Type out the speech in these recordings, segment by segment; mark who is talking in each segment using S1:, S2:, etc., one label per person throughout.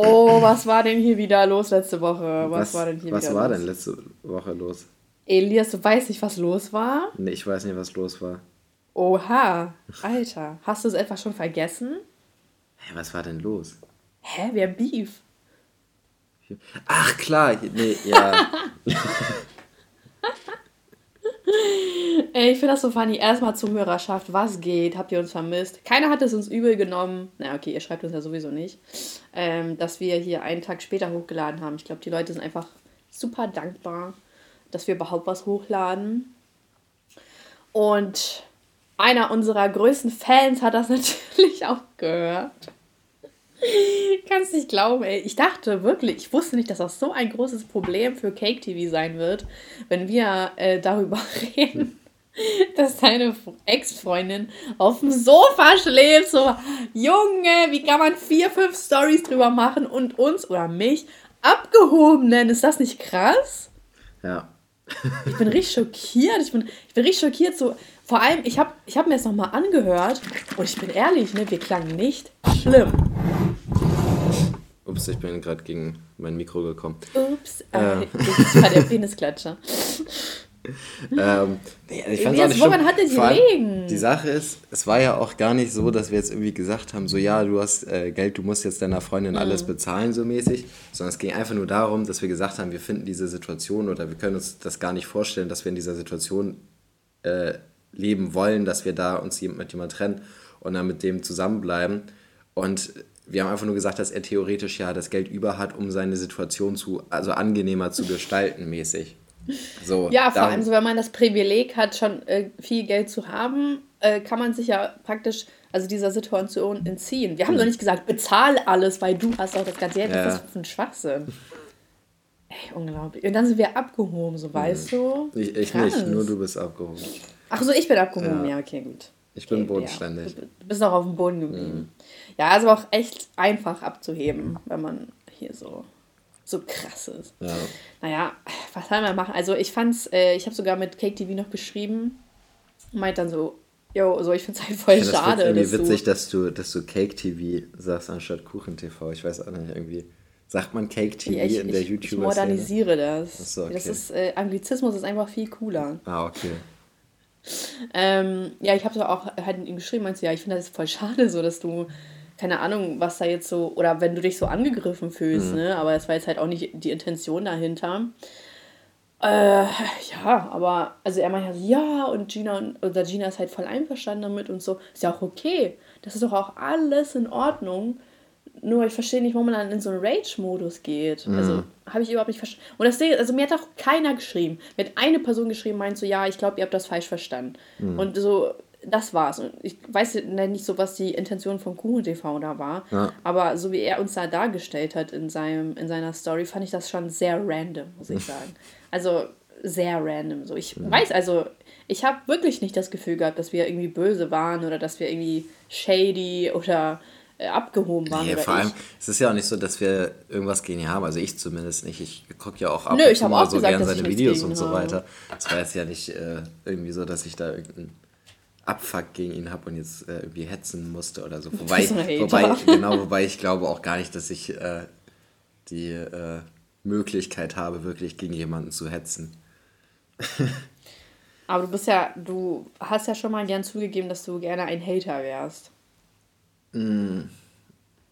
S1: Oh, was war denn hier wieder los letzte Woche? Was,
S2: Was,
S1: war denn hier
S2: was
S1: wieder
S2: war
S1: los?
S2: denn letzte Woche los?
S1: Elias, du weißt nicht, was los war?
S2: Nee, ich weiß nicht, was los war.
S1: Oha, Alter. Hast du es etwa schon vergessen?
S2: Hä, was war denn los?
S1: Hä, wer Beef?
S2: Ach, klar. Nee, ja.
S1: Ich finde das so funny. Erstmal Zuhörerschaft. Was geht? Habt ihr uns vermisst? Keiner hat es uns übel genommen. Na, okay, ihr schreibt uns ja sowieso nicht. Ähm, dass wir hier einen Tag später hochgeladen haben. Ich glaube, die Leute sind einfach super dankbar, dass wir überhaupt was hochladen. Und einer unserer größten Fans hat das natürlich auch gehört. Kannst nicht glauben, ey. Ich dachte wirklich, ich wusste nicht, dass das so ein großes Problem für Cake TV sein wird, wenn wir äh, darüber reden, dass deine Ex-Freundin auf dem Sofa schläft. So, Junge, wie kann man vier, fünf Stories drüber machen und uns oder mich abgehoben nennen? Ist das nicht krass?
S2: Ja.
S1: Ich bin richtig schockiert. Ich bin, ich bin richtig schockiert. So, vor allem, ich habe ich hab mir das nochmal angehört und ich bin ehrlich, ne, wir klangen nicht schlimm.
S2: Ups, ich bin gerade gegen mein Mikro gekommen.
S1: Ups, äh, das war der Penisklatscher.
S2: ähm, nee, ich fand's
S1: Elias,
S2: auch nicht
S1: woran hat er die liegen?
S2: Die Sache ist, es war ja auch gar nicht so, dass wir jetzt irgendwie gesagt haben, so ja, du hast äh, Geld, du musst jetzt deiner Freundin
S1: Mhm.
S2: alles bezahlen, so mäßig, sondern es ging einfach nur darum, dass wir gesagt haben, wir finden diese Situation oder wir können uns das gar nicht vorstellen, dass wir in dieser Situation äh, leben wollen, dass wir da uns mit jemand trennen und dann mit dem zusammenbleiben. Und wir haben einfach nur gesagt, dass er theoretisch ja das Geld über hat, um seine Situation zu, also angenehmer zu gestalten, mäßig. So,
S1: Ja, vor allem so, wenn man das Privileg hat, schon äh, viel Geld zu haben, äh, kann man sich ja praktisch also dieser Situation entziehen. Wir haben doch nicht gesagt, bezahl alles, weil du hast auch das ganze Geld.
S2: Ja.
S1: Das ist ein Schwachsinn. Ey, unglaublich. Und dann sind wir abgehoben, so weißt du.
S2: Ich, ich nicht, nur du bist abgehoben.
S1: Ach so, ich bin abgehoben. Ja,
S2: Ja.
S1: okay, gut.
S2: Ich bin bodenständig.
S1: Ja. Du bist auch auf dem Boden geblieben. Ja, also auch echt einfach abzuheben, wenn man hier so, so krass ist.
S2: Ja.
S1: Naja, was soll man machen? Also ich fand's, äh, ich habe sogar mit Cake TV noch geschrieben, meint dann so, yo, so ich find's halt voll
S2: Ich das
S1: schade,
S2: irgendwie
S1: dass
S2: witzig,
S1: du,
S2: dass du, dass du Cake TV sagst anstatt Kuchen TV. Ich weiß auch nicht, irgendwie. Sagt man Cake TV
S1: ja, ich,
S2: in der
S1: ich, ich
S2: YouTuber-Szene?
S1: modernisiere das.
S2: Ach so, okay.
S1: Das ist, äh, Anglizismus ist einfach viel cooler.
S2: Ah, okay.
S1: Ähm, ja, ich habe so auch halt ihm geschrieben, meinst du, ja, ich finde das voll schade, so dass du, keine Ahnung, was da jetzt so, oder wenn du dich so angegriffen fühlst, ne, aber das war jetzt halt auch nicht die Intention dahinter. Äh, ja, aber, also er meinte ja und Gina, und, oder Gina ist halt voll einverstanden damit und so, ist ja auch okay, das ist doch auch alles in Ordnung, nur ich verstehe nicht, warum man dann in so einen Rage-Modus geht. Also, habe ich überhaupt nicht verstanden. Und das Ding, also mir hat auch keiner geschrieben. Mir hat eine Person geschrieben, meint so, ja, ich glaube, ihr habt das falsch verstanden. Und so, das war's. Und ich weiß nicht so, was die Intention von Kuchen TV da war.
S2: Ja.
S1: Aber so wie er uns da dargestellt hat in, seinem, in seiner Story, fand ich das schon sehr random, muss ich sagen. Also sehr random. So, ich weiß, also ich habe wirklich nicht das Gefühl gehabt, dass wir irgendwie böse waren oder dass wir irgendwie shady oder abgehoben waren.
S2: Nee, vor
S1: ich.
S2: allem, es ist ja auch nicht so, dass wir irgendwas gegen ihn haben. Also ich zumindest nicht. Ich gucke ja auch ab
S1: Nö,
S2: und
S1: ich
S2: mal
S1: auch
S2: so
S1: gesagt,
S2: gern seine Videos und so weiter. Es war jetzt ja nicht äh, irgendwie so, dass ich da irgendeinen Abfuck gegen ihn habe und jetzt äh, irgendwie hetzen musste oder so. Wobei, wobei, genau, wobei ich glaube auch gar nicht, dass ich äh, die äh, Möglichkeit habe, wirklich gegen jemanden zu hetzen.
S1: Aber du bist ja, du hast ja schon mal gern zugegeben, dass du gerne ein Hater wärst.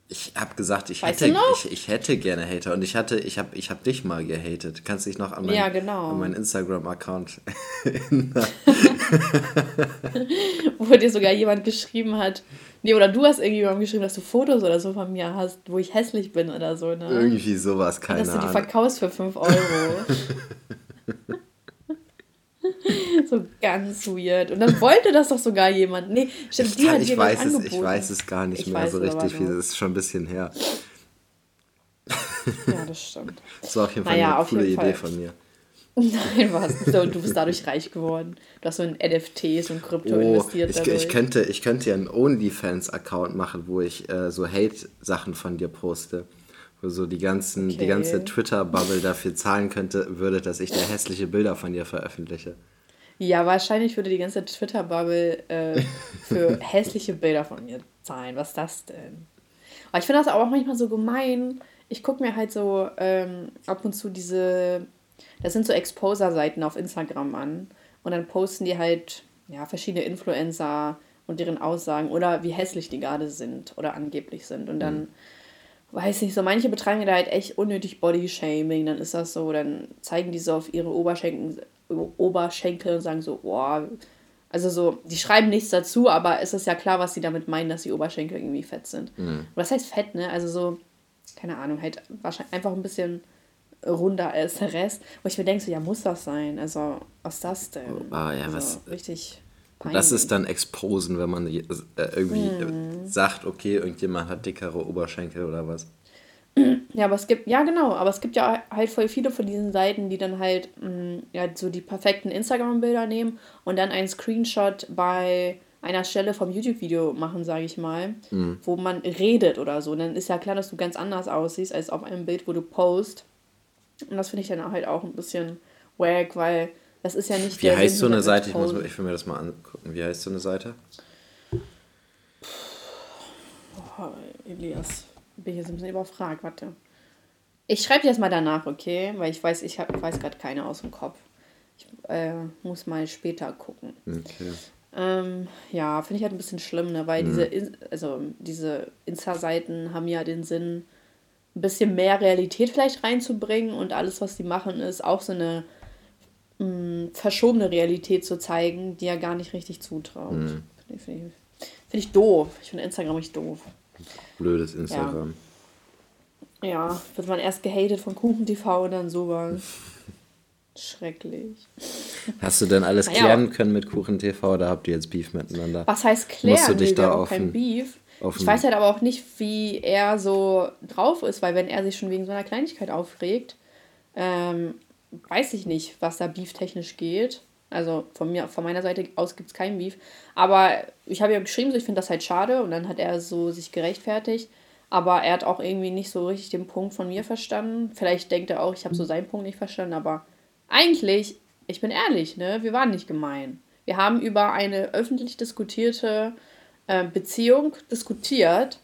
S2: Ich habe gesagt, ich
S1: Weißt
S2: hätte,
S1: du
S2: ich, ich hätte gerne Hater und ich hatte, ich habe ich hab dich mal gehatet. Kannst dich noch an, mein,
S1: Ja, genau.
S2: an meinen Instagram-Account
S1: Wo dir sogar jemand geschrieben hat, nee, oder du hast irgendjemandem geschrieben, dass du Fotos oder so von mir hast, wo ich hässlich bin oder so, ne?
S2: irgendwie sowas, keine
S1: dass du die
S2: Ahnung.
S1: verkaufst für 5 Euro. so ganz weird. Und dann wollte das doch sogar jemand. Nee, stimmt,
S2: Ich,
S1: die
S2: kann,
S1: hat
S2: ich,
S1: dir
S2: weiß es, ich
S1: angeboten.
S2: weiß es gar nicht
S1: Ich
S2: mehr so richtig, wie das ist schon ein bisschen her.
S1: Ja, das stimmt.
S2: Das war auf jeden Fall
S1: Naja,
S2: eine coole Idee
S1: Fall.
S2: von mir.
S1: Nein, was? So, du bist dadurch reich geworden. Du hast so in NFTs und Krypto
S2: Oh,
S1: investiert.
S2: ich,
S1: dadurch.
S2: ich, könnte, ich könnte ja einen OnlyFans-Account machen, wo ich äh, so Hate-Sachen von dir poste. Wo so die, ganzen, die
S1: Okay.
S2: ganze Twitter-Bubble dafür zahlen könnte, würde, dass ich da hässliche Bilder von dir veröffentliche.
S1: Ja, wahrscheinlich würde die ganze Twitter-Bubble äh, für hässliche Bilder von mir zahlen. Was ist das denn? Aber ich finde das auch manchmal so gemein. ich gucke mir halt so ähm, ab und zu diese, das sind so Exposer-Seiten auf Instagram an. Und dann posten die halt, ja, verschiedene Influencer und deren Aussagen oder wie hässlich die gerade sind oder angeblich sind. Und dann, mhm. weiß ich, so manche betreiben da halt echt unnötig Body-Shaming. Dann ist das so, dann zeigen die so auf ihre Oberschenkel, Oberschenkel und sagen so, boah, also so, die schreiben nichts dazu, aber es ist ja klar, was sie damit meinen, dass die Oberschenkel irgendwie fett sind. Mhm. Was heißt fett, ne? Also so, keine Ahnung, halt wahrscheinlich einfach ein bisschen runder als der Rest. Wo ich mir denke, so, ja, muss das sein? Also, was ist das denn? Oh, ja,
S2: also,
S1: was?
S2: Richtig. Peinlich. Das ist dann Exposen, wenn man äh, irgendwie hm. sagt, okay, irgendjemand hat dickere Oberschenkel oder was.
S1: Ja, aber es gibt, ja genau, aber es gibt ja halt voll viele von diesen Seiten, die dann halt mh, mm, ja, so die perfekten Instagram-Bilder nehmen und dann einen Screenshot bei einer Stelle vom YouTube-Video machen, sage ich mal, mhm. wo man redet oder so. Und dann ist ja klar, dass du ganz anders aussiehst als auf einem Bild, wo du post. Und das finde ich dann halt auch ein bisschen wack, weil das ist ja nicht.
S2: Wie heißt so eine Seite? Ich, muss, ich will mir das mal angucken. Wie heißt so eine Seite?
S1: Oh, Elias, bin ich jetzt ein bisschen überfragt. Warte. Ich schreibe dir das mal danach, okay? Weil ich weiß, ich, hab, ich weiß gerade keine aus dem Kopf. Ich äh, muss mal später gucken. Okay. Ähm, ja, finde ich halt ein bisschen schlimm, ne? weil mhm. diese, also diese Insta-Seiten haben ja den Sinn, ein bisschen mehr Realität vielleicht reinzubringen und alles, was die machen, ist auch so eine mh, mm, verschobene Realität zu zeigen, die ja gar nicht richtig zutraut. Mhm. Finde ich, find ich, find ich doof. Ich finde Instagram richtig doof. Blödes Instagram. Ja. ja, wird man erst gehatet von KuchenTV und dann sowas. Schrecklich.
S2: Hast du denn alles naja. klären können mit KuchenTV oder habt ihr jetzt Beef miteinander? Was heißt klären? Musst
S1: du dich da auf kein Beef. Ich weiß halt aber auch nicht, wie er so drauf ist, weil wenn er sich schon wegen so einer Kleinigkeit aufregt, ähm, weiß ich nicht, was da beeftechnisch geht. Also von mir, von meiner Seite aus gibt es keinen Beef. Aber ich habe ja geschrieben, so, ich finde das halt schade und dann hat er so sich gerechtfertigt. Aber er hat auch irgendwie nicht so richtig den Punkt von mir verstanden. Vielleicht denkt er auch, ich habe so seinen Punkt nicht verstanden, aber eigentlich, ich bin ehrlich, ne, wir waren nicht gemein. Wir haben über eine öffentlich diskutierte äh, Beziehung diskutiert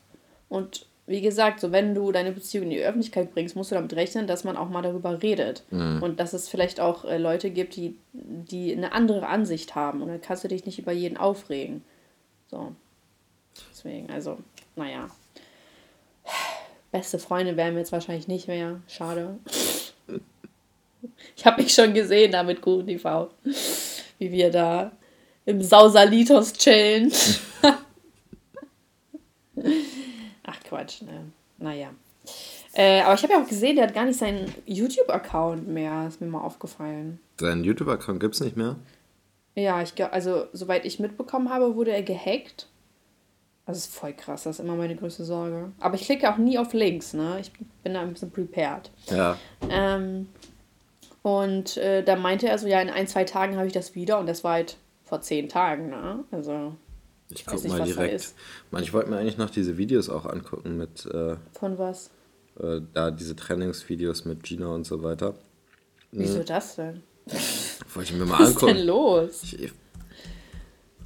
S1: und wie gesagt, so wenn du deine Beziehung in die Öffentlichkeit bringst, musst du damit rechnen, dass man auch mal darüber redet. Mhm. Und dass es vielleicht auch äh, Leute gibt, die, die eine andere Ansicht haben. Und dann kannst du dich nicht über jeden aufregen. So. Deswegen, also, naja. Beste Freunde werden wir jetzt wahrscheinlich nicht mehr. Schade. Ich habe mich schon gesehen da mit Kuchen TV. Wie wir da im Sausalitos chillen. Quatsch, ne? Naja. Äh, aber ich habe ja auch gesehen, der hat gar nicht seinen YouTube-Account mehr. Ist mir mal aufgefallen.
S2: Seinen YouTube-Account gibt es nicht mehr?
S1: Ja, ich also soweit ich mitbekommen habe, wurde er gehackt. Das ist voll krass, das ist immer meine größte Sorge. Aber ich klicke auch nie auf Links, ne? Ich bin da ein bisschen prepared. Ja. Ähm, und äh, da meinte er so, ja, in ein, zwei Tagen habe ich das wieder und das war halt vor zehn Tagen, ne? Also. Ich guck
S2: nicht, mal direkt. Man, ich wollte mir eigentlich noch diese Videos auch angucken mit. Äh,
S1: Von was?
S2: Äh, da diese Trainingsvideos mit Gina und so weiter.
S1: Wieso hm. das denn? Wollte ich mir mal was angucken. Was ist denn los? Ich,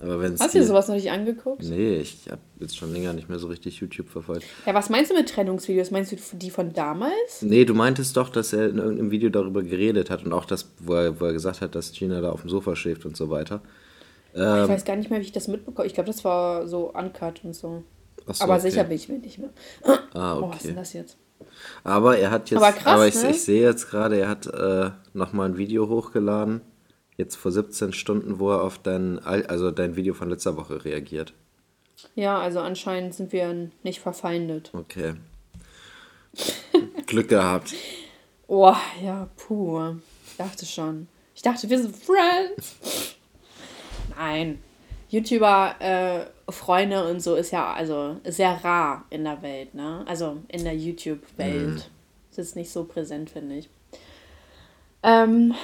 S1: aber wenn's Hast du dir sowas noch nicht angeguckt?
S2: Nee, ich habe jetzt schon länger nicht mehr so richtig YouTube verfolgt.
S1: Ja, was meinst du mit Trennungsvideos? Meinst du die von damals?
S2: Nee, du meintest doch, dass er in irgendeinem Video darüber geredet hat und auch das, wo er, wo er gesagt hat, dass Gina da auf dem Sofa schläft und so weiter.
S1: Ähm, ich weiß gar nicht mehr, wie ich das mitbekomme. Ich glaube, das war so uncut und so. so aber okay. sicher bin ich mir nicht mehr.
S2: Ah, okay. Oh, was ist denn das jetzt? Aber er hat jetzt, aber, krass, aber ich, ne? ich sehe jetzt gerade, er hat äh, nochmal ein Video hochgeladen jetzt vor 17 Stunden, wo er auf dein, also dein Video von letzter Woche reagiert.
S1: Ja, also anscheinend sind wir nicht verfeindet.
S2: Okay. Glück gehabt.
S1: Oh, ja, puh. Ich dachte schon. Ich dachte, wir sind Friends. Nein. YouTuber, äh, Freunde und so ist ja also sehr rar in der Welt, ne? Also in der YouTube-Welt. Mhm. Ist nicht so präsent, finde ich. Ähm,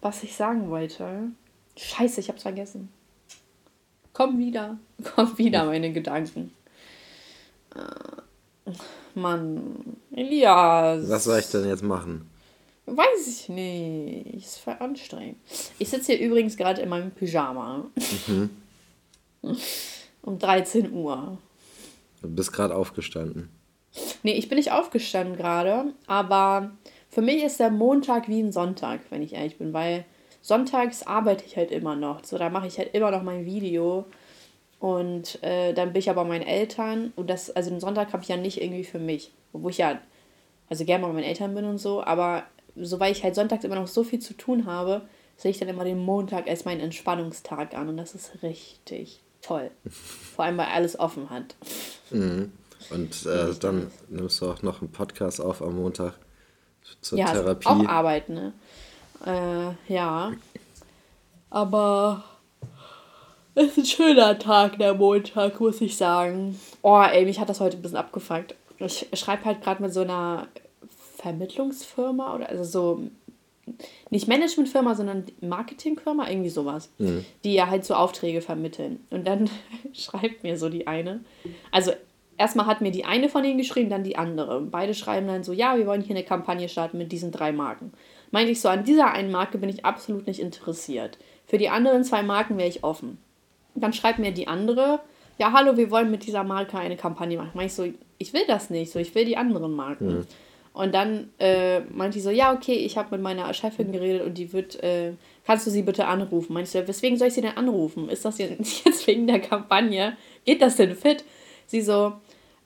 S1: was ich sagen wollte. Scheiße, ich hab's vergessen. Komm wieder. Komm wieder, meine Gedanken. Äh, Mann. Elias.
S2: Was soll ich denn jetzt machen?
S1: Weiß ich nicht. Ist voll anstrengend. Ich sitze hier übrigens gerade in meinem Pyjama. Mhm. um 13 Uhr.
S2: Du bist gerade aufgestanden.
S1: Nee, ich bin nicht aufgestanden gerade, aber für mich ist der Montag wie ein Sonntag, wenn ich ehrlich bin, weil sonntags arbeite ich halt immer noch. So, da mache ich halt immer noch mein Video. Und äh, dann bin ich aber bei meinen Eltern. Und das, also den Sonntag habe ich ja nicht irgendwie für mich. Obwohl ich ja, also gerne bei meinen Eltern bin und so. Aber so weil ich halt sonntags immer noch so viel zu tun habe, sehe ich dann immer den Montag als meinen Entspannungstag an. Und das ist richtig toll. Vor allem, weil alles offen hat.
S2: Mhm. Und äh, dann nimmst du auch noch einen Podcast auf am Montag zur
S1: ja,
S2: Therapie.
S1: auch Arbeit, ne? Äh, ja. Aber es ist ein schöner Tag, der Montag, muss ich sagen. Oh, ey, mich hat das heute ein bisschen abgefuckt. Ich schreibe halt gerade mit so einer Vermittlungsfirma oder also so nicht Managementfirma, sondern Marketingfirma, irgendwie sowas,
S2: Mhm.
S1: die ja halt so Aufträge vermitteln. Und dann schreibt mir so die eine, also erstmal hat mir die eine von denen geschrieben, dann die andere. Beide schreiben dann so, ja, wir wollen hier eine Kampagne starten mit diesen drei Marken. Meinte ich so, an dieser einen Marke bin ich absolut nicht interessiert. Für die anderen zwei Marken wäre ich offen. Dann schreibt mir die andere, ja, hallo, wir wollen mit dieser Marke eine Kampagne machen. Meinte ich so, ich will das nicht, so, ich will die anderen Marken. Und dann äh, meinte ich so, ja, okay, ich habe mit meiner Chefin geredet und die wird, äh, kannst du sie bitte anrufen? Meinte ich so, weswegen soll ich sie denn anrufen? Ist das jetzt wegen der Kampagne? Geht das denn fit? Sie so,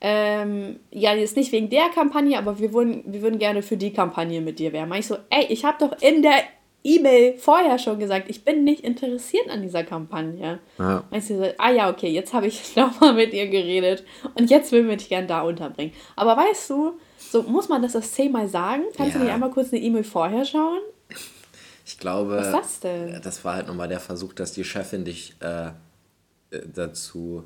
S1: ähm, ja, jetzt nicht wegen der Kampagne, aber wir würden, wir würden gerne für die Kampagne mit dir werben. Ich so, ey, ich habe doch in der E-Mail vorher schon gesagt, ich bin nicht interessiert an dieser Kampagne.
S2: Ja.
S1: Meinte sie so, ah ja, okay, jetzt habe ich nochmal mit ihr geredet und jetzt will wir dich gern da unterbringen. Aber weißt du, so muss man das das zehnmal sagen? Kannst du
S2: Ja.
S1: nicht einmal kurz eine E-Mail vorher schauen?
S2: Ich glaube,
S1: Was ist das denn?
S2: das war halt nochmal der Versuch, dass die Chefin dich äh, äh, dazu.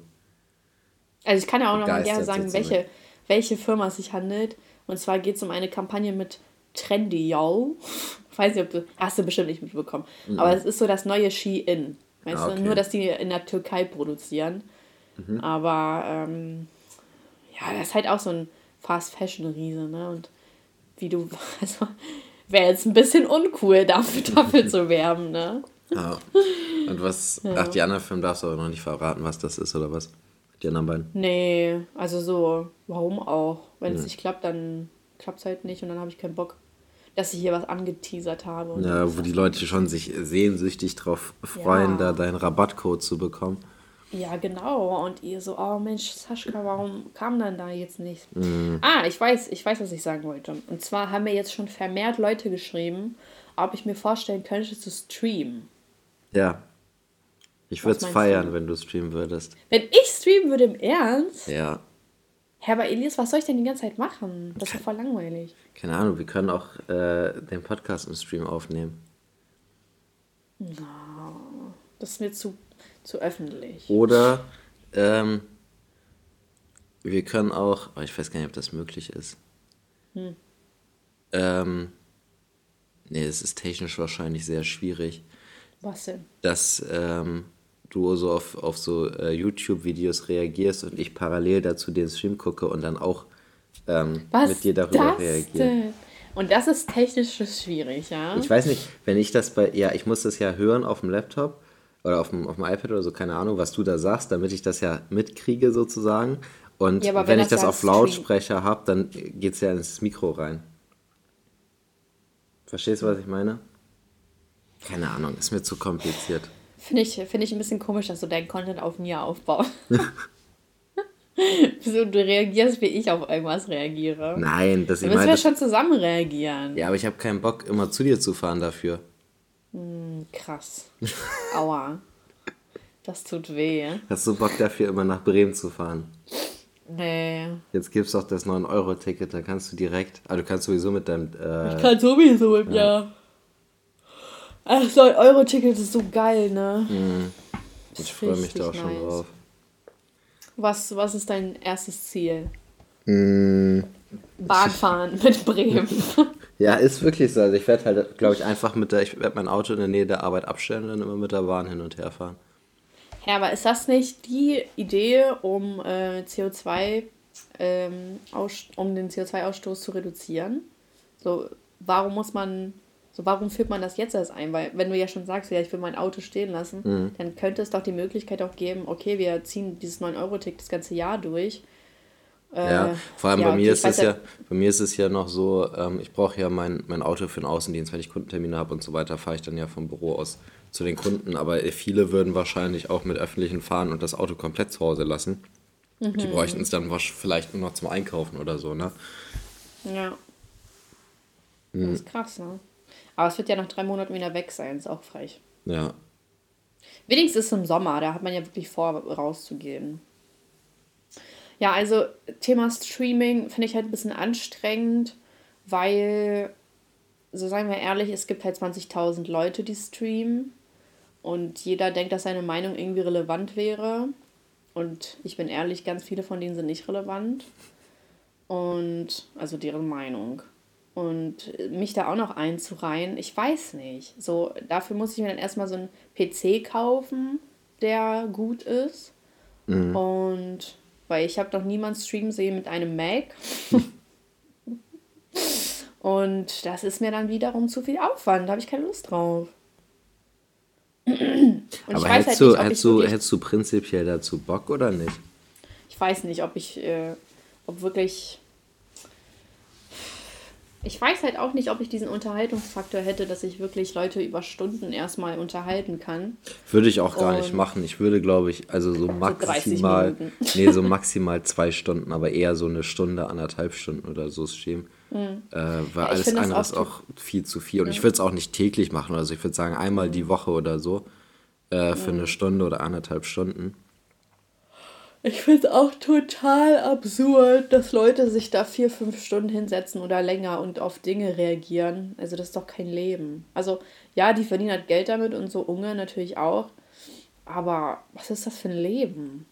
S1: Also ich kann ja auch noch mal gerne sagen, welche, welche Firma es sich handelt. Und zwar geht es um eine Kampagne mit Trendy Yo. Ich weiß nicht, ob du. Hast du bestimmt nicht mitbekommen. Aber es ist so das neue Shein. Weißt
S2: Ah,
S1: du?
S2: okay.
S1: Nur, dass die in der Türkei produzieren. Aber ähm, ja, das ist halt auch so ein Fast-Fashion-Riese, ne? Und wie du. Also, wäre jetzt ein bisschen uncool, dafür, dafür zu werben, ne?
S2: Ja. Und was. Ach, die anderen Filme darfst du aber noch nicht verraten, was das ist oder was? Die anderen beiden.
S1: Nee, also so, warum auch? Wenn es nicht klappt, dann klappt es halt nicht und dann habe ich keinen Bock, dass ich hier was angeteasert habe.
S2: Ja, wo die Leute schon sich sehnsüchtig drauf freuen,
S1: Ja.
S2: da deinen Rabattcode zu bekommen.
S1: Ja, genau. Und ihr so, oh Mensch, Saschka, warum kam dann da jetzt nicht? Ah, ich weiß, ich weiß, was ich sagen wollte. Und zwar haben mir jetzt schon vermehrt Leute geschrieben, ob ich mir vorstellen könnte zu streamen.
S2: Ja. Ich würde es feiern,
S1: du?
S2: wenn du streamen würdest.
S1: Wenn ich streamen würde im Ernst?
S2: Ja.
S1: Herr aber Elias, was soll ich denn die ganze Zeit machen? Das ist voll langweilig.
S2: Keine Ahnung, wir können auch äh, den Podcast im Stream aufnehmen.
S1: Das ist mir zu, zu öffentlich.
S2: Oder ähm, wir können auch, oh, ich weiß gar nicht, ob das möglich ist. Ähm, nee, es ist technisch wahrscheinlich sehr schwierig,
S1: Was denn?
S2: dass ähm, du so auf, auf so äh, YouTube-Videos reagierst und ich parallel dazu den Stream gucke und dann auch ähm, mit dir darüber reagiere.
S1: Und das ist technisch schwierig, ja?
S2: Ich weiß nicht, wenn ich das bei, ja, ich muss das ja hören auf dem Laptop oder auf dem, auf dem iPad oder so, keine Ahnung, was du da sagst, damit ich das ja mitkriege sozusagen. Und
S1: Ja,
S2: wenn
S1: wenn
S2: ich
S1: das
S2: das
S1: ja
S2: auf Lautsprecher habe, dann geht es ja ins Mikro rein. Verstehst du, was ich meine? Keine Ahnung, ist mir zu kompliziert.
S1: Finde ich, finde ich ein bisschen komisch, dass du deinen Content auf mir aufbaust. Wieso du reagierst, wie ich auf irgendwas reagiere.
S2: Nein, das
S1: Da müssen
S2: meine.
S1: wir
S2: Das,
S1: schon zusammen reagieren.
S2: ja, aber ich habe keinen Bock, immer zu dir zu fahren dafür.
S1: Krass. Aua. Das tut weh.
S2: Hast du Bock dafür, immer nach Bremen zu fahren?
S1: Nee.
S2: Jetzt gibt's doch das 9-Euro-Ticket, da kannst du direkt, also du kannst sowieso mit deinem, äh,
S1: Ich kann sowieso im Jahr. Ach, so ein Euro-Ticket ist so geil, ne?
S2: ich freue mich da auch
S1: richtig
S2: schon
S1: nice.
S2: drauf.
S1: Was, was ist dein erstes Ziel?
S2: Mm.
S1: Bahnfahren mit Bremen.
S2: Ja, ist wirklich so. Also ich werde halt, glaube ich, einfach mit der, ich werde mein Auto in der Nähe der Arbeit abstellen und dann immer mit der Bahn hin und her fahren.
S1: Ja, aber ist das nicht die Idee, um äh, CO2, ähm, um den CO2-Ausstoß zu reduzieren? So, warum muss man, so warum führt man das jetzt erst ein? Weil wenn du ja schon sagst, ja, ich will mein Auto stehen lassen, dann könnte es doch die Möglichkeit auch geben, okay, wir ziehen dieses 9-Euro-Ticket das ganze Jahr durch.
S2: Äh, ja, vor allem ja, bei, mir ist es ja, bei mir ist es ja noch so, ähm, ich brauche ja mein, mein Auto für den Außendienst, wenn ich Kundentermine habe und so weiter, fahre ich dann ja vom Büro aus zu den Kunden. Aber viele würden wahrscheinlich auch mit öffentlichen fahren und das Auto komplett zu Hause lassen. Mhm. Die bräuchten es dann vielleicht nur noch zum Einkaufen oder so, ne? Ja.
S1: Mhm. Das ist krass, ne? Aber es wird ja nach drei Monaten wieder weg sein, ist auch frech. Ja. Wenigstens im Sommer, da hat man ja wirklich vor, rauszugehen. Ja, also Thema Streaming finde ich halt ein bisschen anstrengend, weil, so sagen wir ehrlich, es gibt halt 20.000 Leute, die streamen und jeder denkt, dass seine Meinung irgendwie relevant wäre. Und ich bin ehrlich, ganz viele von denen sind nicht relevant. Und, also deren Meinung. Und mich da auch noch einzureihen, ich weiß nicht. So, dafür muss ich mir dann erstmal so einen PC kaufen, der gut ist. Mhm. Und weil ich habe noch niemanden streamen sehen mit einem Mac. Und das ist mir dann wiederum zu viel Aufwand. Da habe ich keine Lust drauf.
S2: Und Aber hättest, halt du, hättest, du, hättest du prinzipiell dazu Bock oder nicht?
S1: Ich weiß nicht, ob ich, äh, ob wirklich ich weiß halt auch nicht, ob ich diesen Unterhaltungsfaktor hätte, dass ich wirklich Leute über Stunden erstmal unterhalten kann.
S2: Würde ich auch gar Und nicht machen. Ich würde, glaube ich, also so maximal, so nee, so maximal zwei Stunden, aber eher so eine Stunde, anderthalb Stunden oder so streamen. Mhm. Äh, weil ja, alles andere ist auch viel zu viel. Und ja. ich würde es auch nicht täglich machen. Also ich würde sagen, einmal die Woche oder so äh, für mhm. eine Stunde oder anderthalb Stunden.
S1: Ich finde es auch total absurd, dass Leute sich da vier, fünf Stunden hinsetzen oder länger und auf Dinge reagieren. Also das ist doch kein Leben. Also ja, die verdienen halt Geld damit und so Unge natürlich auch. Aber was ist das für ein Leben?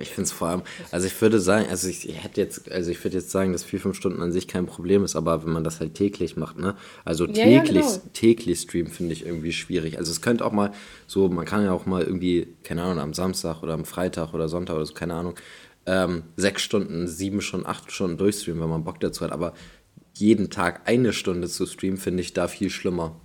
S2: Ich finde es vor allem, also ich würde sagen, also ich hätte jetzt, also ich würde jetzt sagen, dass vier, fünf Stunden an sich kein Problem ist, aber wenn man das halt täglich macht, ne? Also täglich, ja, ja, genau. täglich streamen finde ich irgendwie schwierig. Also es könnte auch mal so, man kann ja auch mal irgendwie, keine Ahnung, am Samstag oder am Freitag oder Sonntag oder so, keine Ahnung, ähm, sechs Stunden, sieben Stunden, acht Stunden durchstreamen, wenn man Bock dazu hat. Aber jeden Tag eine Stunde zu streamen, finde ich da viel schlimmer.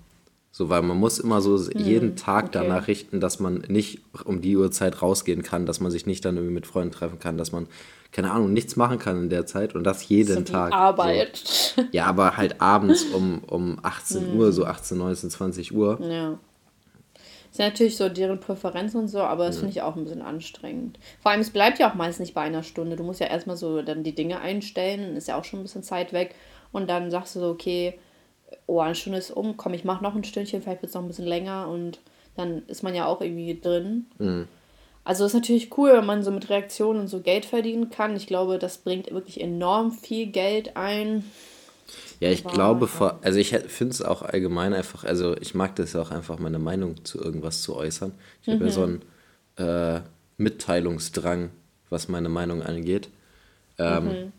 S2: So, weil man muss immer so hm, jeden Tag okay. danach richten, dass man nicht um die Uhrzeit rausgehen kann, dass man sich nicht dann irgendwie mit Freunden treffen kann, dass man, keine Ahnung, nichts machen kann in der Zeit und das jeden so Tag. Arbeit. So. Ja, aber halt abends um, um 18 hm. Uhr, so 18, 19, 20 Uhr. Ja.
S1: Das ist natürlich so deren Präferenz und so, aber das ja. finde ich auch ein bisschen anstrengend. Vor allem, es bleibt ja auch meist nicht bei einer Stunde. Du musst ja erstmal so dann die Dinge einstellen, ist ja auch schon ein bisschen Zeit weg. Und dann sagst du so, okay, oh, eine Stunde ist um, komm, ich mache noch ein Stündchen, vielleicht wird es noch ein bisschen länger und dann ist man ja auch irgendwie drin. Mhm. Also ist natürlich cool, wenn man so mit Reaktionen so Geld verdienen kann. Ich glaube, das bringt wirklich enorm viel Geld ein.
S2: Ja, ich Aber glaube, vor, also ich finde es auch allgemein einfach, also ich mag das ja auch einfach, meine Meinung zu irgendwas zu äußern. Ich mhm. habe ja so einen äh, Mitteilungsdrang, was meine Meinung angeht. Ähm, mhm.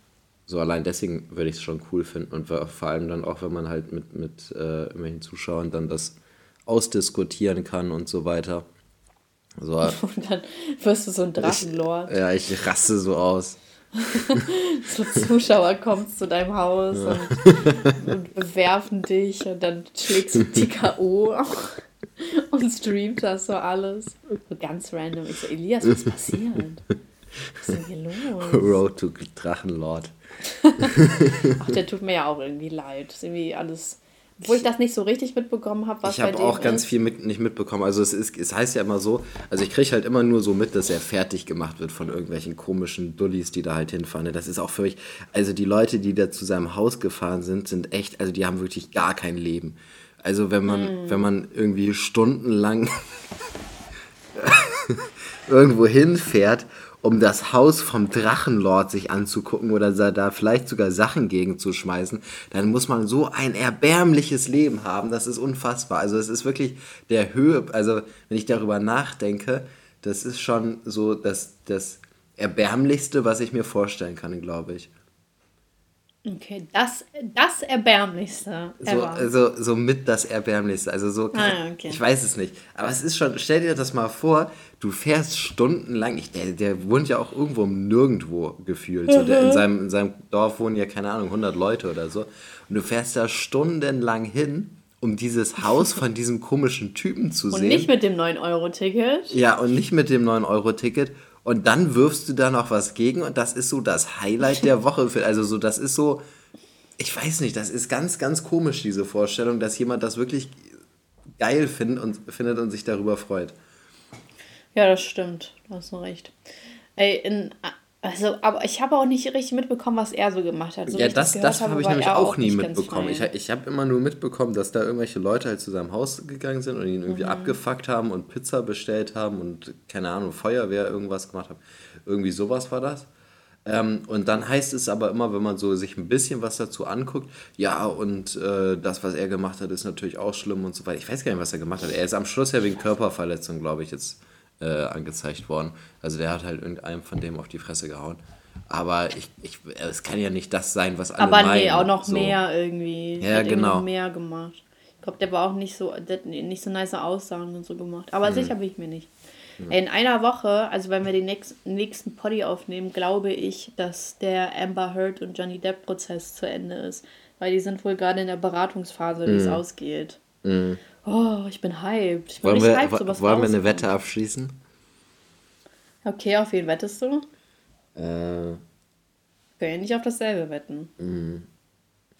S2: So allein deswegen würde ich es schon cool finden und vor allem dann auch, wenn man halt mit, mit äh, irgendwelchen Zuschauern dann das ausdiskutieren kann und so weiter. So, und dann wirst du so ein Drachenlord. Ich, ja, ich raste so aus.
S1: so Zuschauer kommen zu deinem Haus ja. und, und, bewerfen dich und dann schlägst du die K.O. und streamt das so alles. So ganz random. Ich so, Elias, was passiert? Was ist denn hier los?
S2: Road to Drachenlord.
S1: Ach, der tut mir ja auch irgendwie leid. Das ist irgendwie alles. Obwohl ich das nicht so richtig mitbekommen habe,
S2: was Ich habe auch ganz ist. viel mit, nicht mitbekommen. Also es, ist, es heißt ja immer so, also ich kriege halt immer nur so mit, dass er fertig gemacht wird von irgendwelchen komischen Dullis, die da halt hinfahren. Das ist auch für mich, also die Leute, die da zu seinem Haus gefahren sind, sind echt, also die haben wirklich gar kein Leben. Also wenn man, mm. wenn man irgendwie stundenlang irgendwo hinfährt um das Haus vom Drachenlord sich anzugucken oder da vielleicht sogar Sachen gegen zu schmeißen, dann muss man so ein erbärmliches Leben haben, das ist unfassbar. Also es ist wirklich der Höhe, also wenn ich darüber nachdenke, das ist schon so das, das Erbärmlichste, was ich mir vorstellen kann, glaube ich.
S1: Okay, das, das Erbärmlichste.
S2: So, also, so mit das Erbärmlichste. Also so, ah, okay. ich weiß es nicht. Aber es ist schon, stell dir das mal vor, du fährst stundenlang, ich, der, der wohnt ja auch irgendwo im Nirgendwo gefühlt. So, der, in, mhm. seinem, in seinem Dorf wohnen ja, keine Ahnung, 100 Leute oder so. Und du fährst da stundenlang hin, um dieses Haus von diesem komischen Typen zu
S1: und
S2: sehen.
S1: Und nicht mit dem 9-Euro-Ticket.
S2: Ja, und nicht mit dem 9-Euro-Ticket und dann wirfst du da noch was gegen und das ist so das Highlight der Woche. Für, also so, das ist so, ich weiß nicht, das ist ganz, ganz komisch, diese Vorstellung, dass jemand das wirklich geil find und, findet und sich darüber freut.
S1: Ja, das stimmt. Du hast recht. Ey, in, also, aber ich habe auch nicht richtig mitbekommen, was er so gemacht hat. So ja, das, das, das habe
S2: ich nämlich auch, auch nie mitbekommen. Ich, ich habe immer nur mitbekommen, dass da irgendwelche Leute halt zu seinem Haus gegangen sind und ihn irgendwie mhm. abgefuckt haben und Pizza bestellt haben und keine Ahnung, Feuerwehr irgendwas gemacht haben. Irgendwie sowas war das. Ähm, und dann heißt es aber immer, wenn man so sich ein bisschen was dazu anguckt, ja, und äh, das, was er gemacht hat, ist natürlich auch schlimm und so weiter. Ich weiß gar nicht, was er gemacht hat. Er ist am Schluss ja wegen Körperverletzung, glaube ich, jetzt äh, angezeigt worden. Also der hat halt irgendeinem von dem auf die Fresse gehauen. Aber ich, ich, es kann ja nicht das sein, was alle Aber meinen. nee, auch noch so. mehr
S1: irgendwie. Ja, hat genau. mehr gemacht. Ich glaube, der war auch nicht so, der hat nicht so nice Aussagen und so gemacht. Aber mhm. sicher bin ich mir nicht. In einer Woche, also wenn wir den nächsten, nächsten Poddy aufnehmen, glaube ich, dass der Amber Heard und Johnny Depp Prozess zu Ende ist. Weil die sind wohl gerade in der Beratungsphase, wie mm. es mhm. ausgeht. Oh, ich bin hyped. Ich bin
S2: wollen wir, hyped, sowas wollen wir eine Wette abschließen?
S1: Okay, auf wen wettest du? Äh. Können ja nicht auf dasselbe wetten. Mm.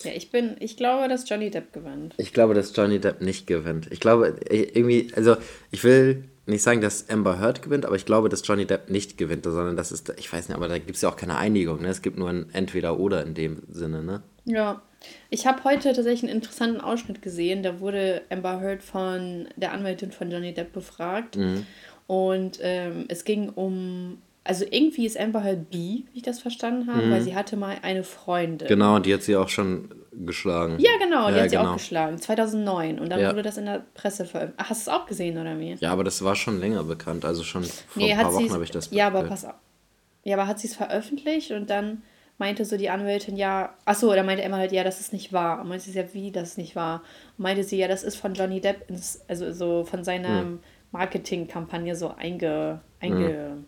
S1: Ja, ich bin, ich glaube, dass Johnny Depp gewinnt.
S2: Ich glaube, dass Johnny Depp nicht gewinnt. Ich glaube, irgendwie, also ich will nicht sagen, dass Amber Heard gewinnt, aber ich glaube, dass Johnny Depp nicht gewinnt, sondern das ist, ich weiß nicht, aber da gibt es ja auch keine Einigung, ne? Es gibt nur ein Entweder-Oder in dem Sinne, ne?
S1: Ja. Ich habe heute tatsächlich einen interessanten Ausschnitt gesehen. Da wurde Amber Heard von der Anwältin von Johnny Depp befragt. Mhm. Und ähm, es ging um also irgendwie ist Amber Heard bi, wie ich das verstanden habe, mhm. weil sie hatte mal eine Freundin.
S2: Genau, und die hat sie auch schon geschlagen.
S1: Ja, genau, die ja, hat sie genau. auch geschlagen, 2009. Und dann ja. wurde das in der Presse veröffentlicht. Ach, hast du es auch gesehen, oder wie?
S2: Ja, aber das war schon länger bekannt, also schon vor nee, ein paar Wochen habe ich das
S1: Ja, aber pass auf. Ja, aber hat sie es veröffentlicht und dann meinte so die Anwältin, ja, achso, oder meinte Emma halt, ja, das ist nicht wahr. Und meinte sie, ja, wie, das ist nicht wahr? Und meinte sie, ja, das ist von Johnny Depp, ins, also so von seiner hm. Marketingkampagne so einge, einge hm